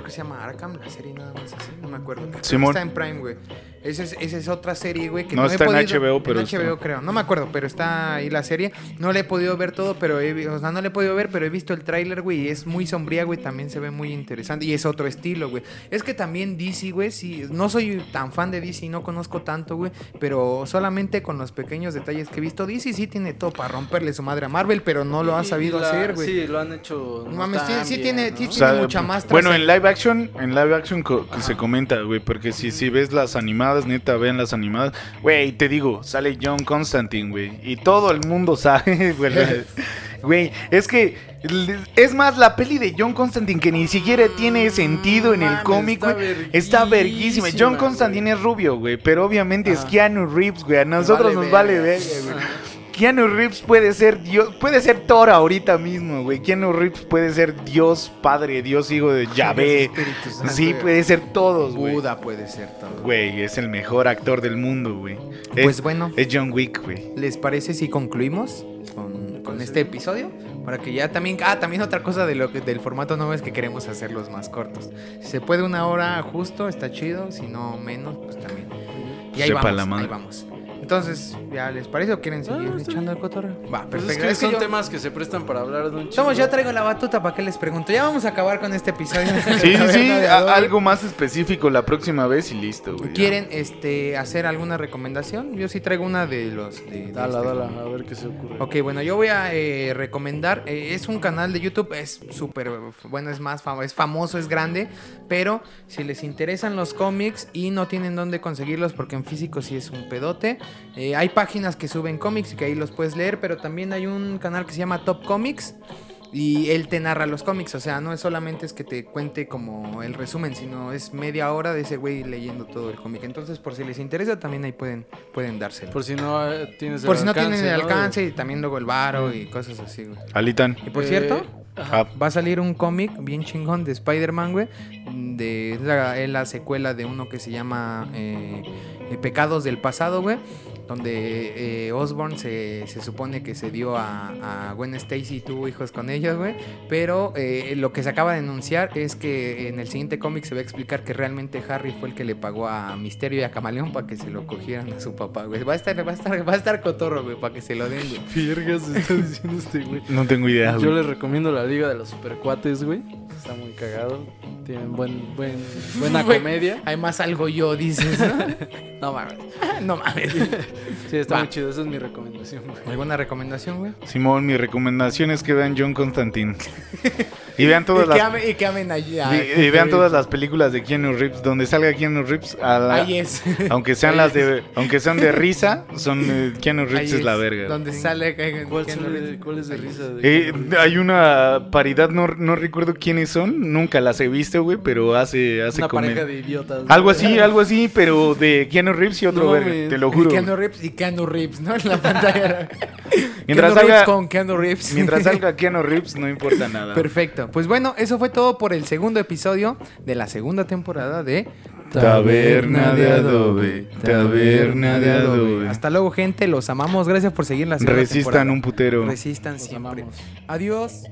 Creo que se llama Arkham, la serie nada más así. No me acuerdo. Simón. Está en Prime, güey. Esa es, esa es otra serie, güey. Que No no, he está en podido- HBO, pero En HBO, está. creo. No me acuerdo, pero está ahí la serie. No le he podido ver todo, pero he, vi- o sea, no le he podido ver, pero he visto el tráiler, güey. Y es muy sombría, güey. También se ve muy interesante. Y es otro estilo, güey. Es que también DC, güey, sí. No soy tan fan de DC, no conozco tanto, güey. Pero solamente con los pequeños detalles que he visto, DC sí tiene todo para romperle su madre a Marvel, pero no lo ha sabido la- hacer, güey. Sí, lo han hecho. No mames, sí- tan sí bien, tiene- ¿no? sí O sea, tiene mucha más Bueno, en live action, en live action co- se comenta, güey, porque si, si ves las animadas, neta, vean las animadas. Güey, te digo, sale John Constantine, güey, y todo el mundo sabe, güey. Güey, es que es más la peli de John Constantine que ni siquiera tiene sentido en el cómic, está güey. Está verguísima. John Constantine es rubio, güey, pero obviamente es. Keanu Reeves, güey. A nosotros vale nos vale güey. Keanu Reeves puede ser Dios, puede ser Thor ahorita mismo, güey. Keanu Reeves puede ser Dios Padre, Dios Hijo de Yahvé. Sí, puede ser todos, güey. Buda puede ser todo. Güey, es el mejor actor del mundo, güey. Pues Es- bueno, Es John Wick, güey. ¿les parece si concluimos con, con este episodio? Para que ya también... Ah, también otra cosa de lo que, del formato nuevo es que queremos hacerlos más cortos. Si se puede una hora justo, está chido. Si no, menos, pues también. Y ahí Sepa vamos, la ahí vamos. Entonces, ¿ya les parece o quieren seguir Ah, echando el cotorreo? Va, Pues perfecto. es que Es que son yo- temas que se prestan para hablar de un Somos, chingo. yo traigo la batuta, ¿para qué les pregunto? Ya vamos a acabar con este episodio. Sí, sí, algo más específico la próxima vez y listo, güey. ¿Quieren este, hacer alguna recomendación? Yo sí traigo una de los... De, de Dala, este- dala, a ver qué se ocurre. Ok, bueno, yo voy a eh, recomendar, eh, es un canal de YouTube, es súper, bueno, es más famoso, es famoso, es grande, pero si les interesan los cómics y no tienen dónde conseguirlos porque en físico sí es un pedote, eh, hay páginas que suben cómics y que ahí los puedes leer, pero también hay un canal que se llama Top Comics. Y él te narra los cómics, o sea, no es solamente es que te cuente como el resumen, sino es media hora de ese güey leyendo todo el cómic. Entonces, por si les interesa, también ahí pueden, pueden dárselo. Por si no eh, tienes el Por si no alcance, tienen el ¿no? alcance y también luego el varo y cosas así, güey. Alitan. Y por Eh, cierto, Ajá. va a salir un cómic bien chingón de Spider-Man, güey. De es la, es la secuela de uno que se llama eh, eh, Pecados del Pasado, güey. Donde eh, Osborn se, se supone que se dio a, a Gwen Stacy y tuvo hijos con ellos, güey. Pero eh, lo que se acaba de anunciar es que en el siguiente cómic se va a explicar que realmente Harry fue el que le pagó a Misterio y a Camaleón para que se lo cogieran a su papá, güey. Va a estar, va a estar, va a estar cotorro, güey, para que se lo den, güey. Virgas está diciendo este güey. No tengo idea, Yo güey. les recomiendo la Liga de los Supercuates, güey. Está muy cagado. Tienen buen, buen, buena comedia. Además, algo yo, dices, ¿no? No mames. no mames. Sí, está Va. muy chido. Esa es mi recomendación, güey. ¿Alguna recomendación, güey? Simón, mi recomendación es que vean John Constantine. y vean todas Y que, las... amen, y que amen a- a- Y, y vean todas las películas de Keanu Reeves, donde salga Keanu Reeves, a la- Ahí es. aunque sean las es. de, aunque sean de risa, son eh, Keanu Reeves es la verga. Donde sale. que- ¿Cuál, que- suele- cuál es de risa? De Eh, hay una paridad, no, no recuerdo quiénes son, nunca las he visto, güey, pero hace, hace Una comer- pareja de idiotas. Algo así, algo así, pero de Keanu Reeves y otro No verga, te lo juro. Keanu Reeves y Keanu Reeves, ¿no? En la pantalla. Mientras Keanu Reeves salga- con Keanu Reeves. Mientras salga Keanu Reeves, no importa nada. Perfecto. Pues bueno, eso fue todo por el segundo episodio de la segunda temporada de Taberna de Adobe, Taberna de Adobe. Hasta luego, gente. Los amamos. Gracias por seguir la segunda Resistan temporada. un putero. Resistan Los siempre. amamos. Adiós.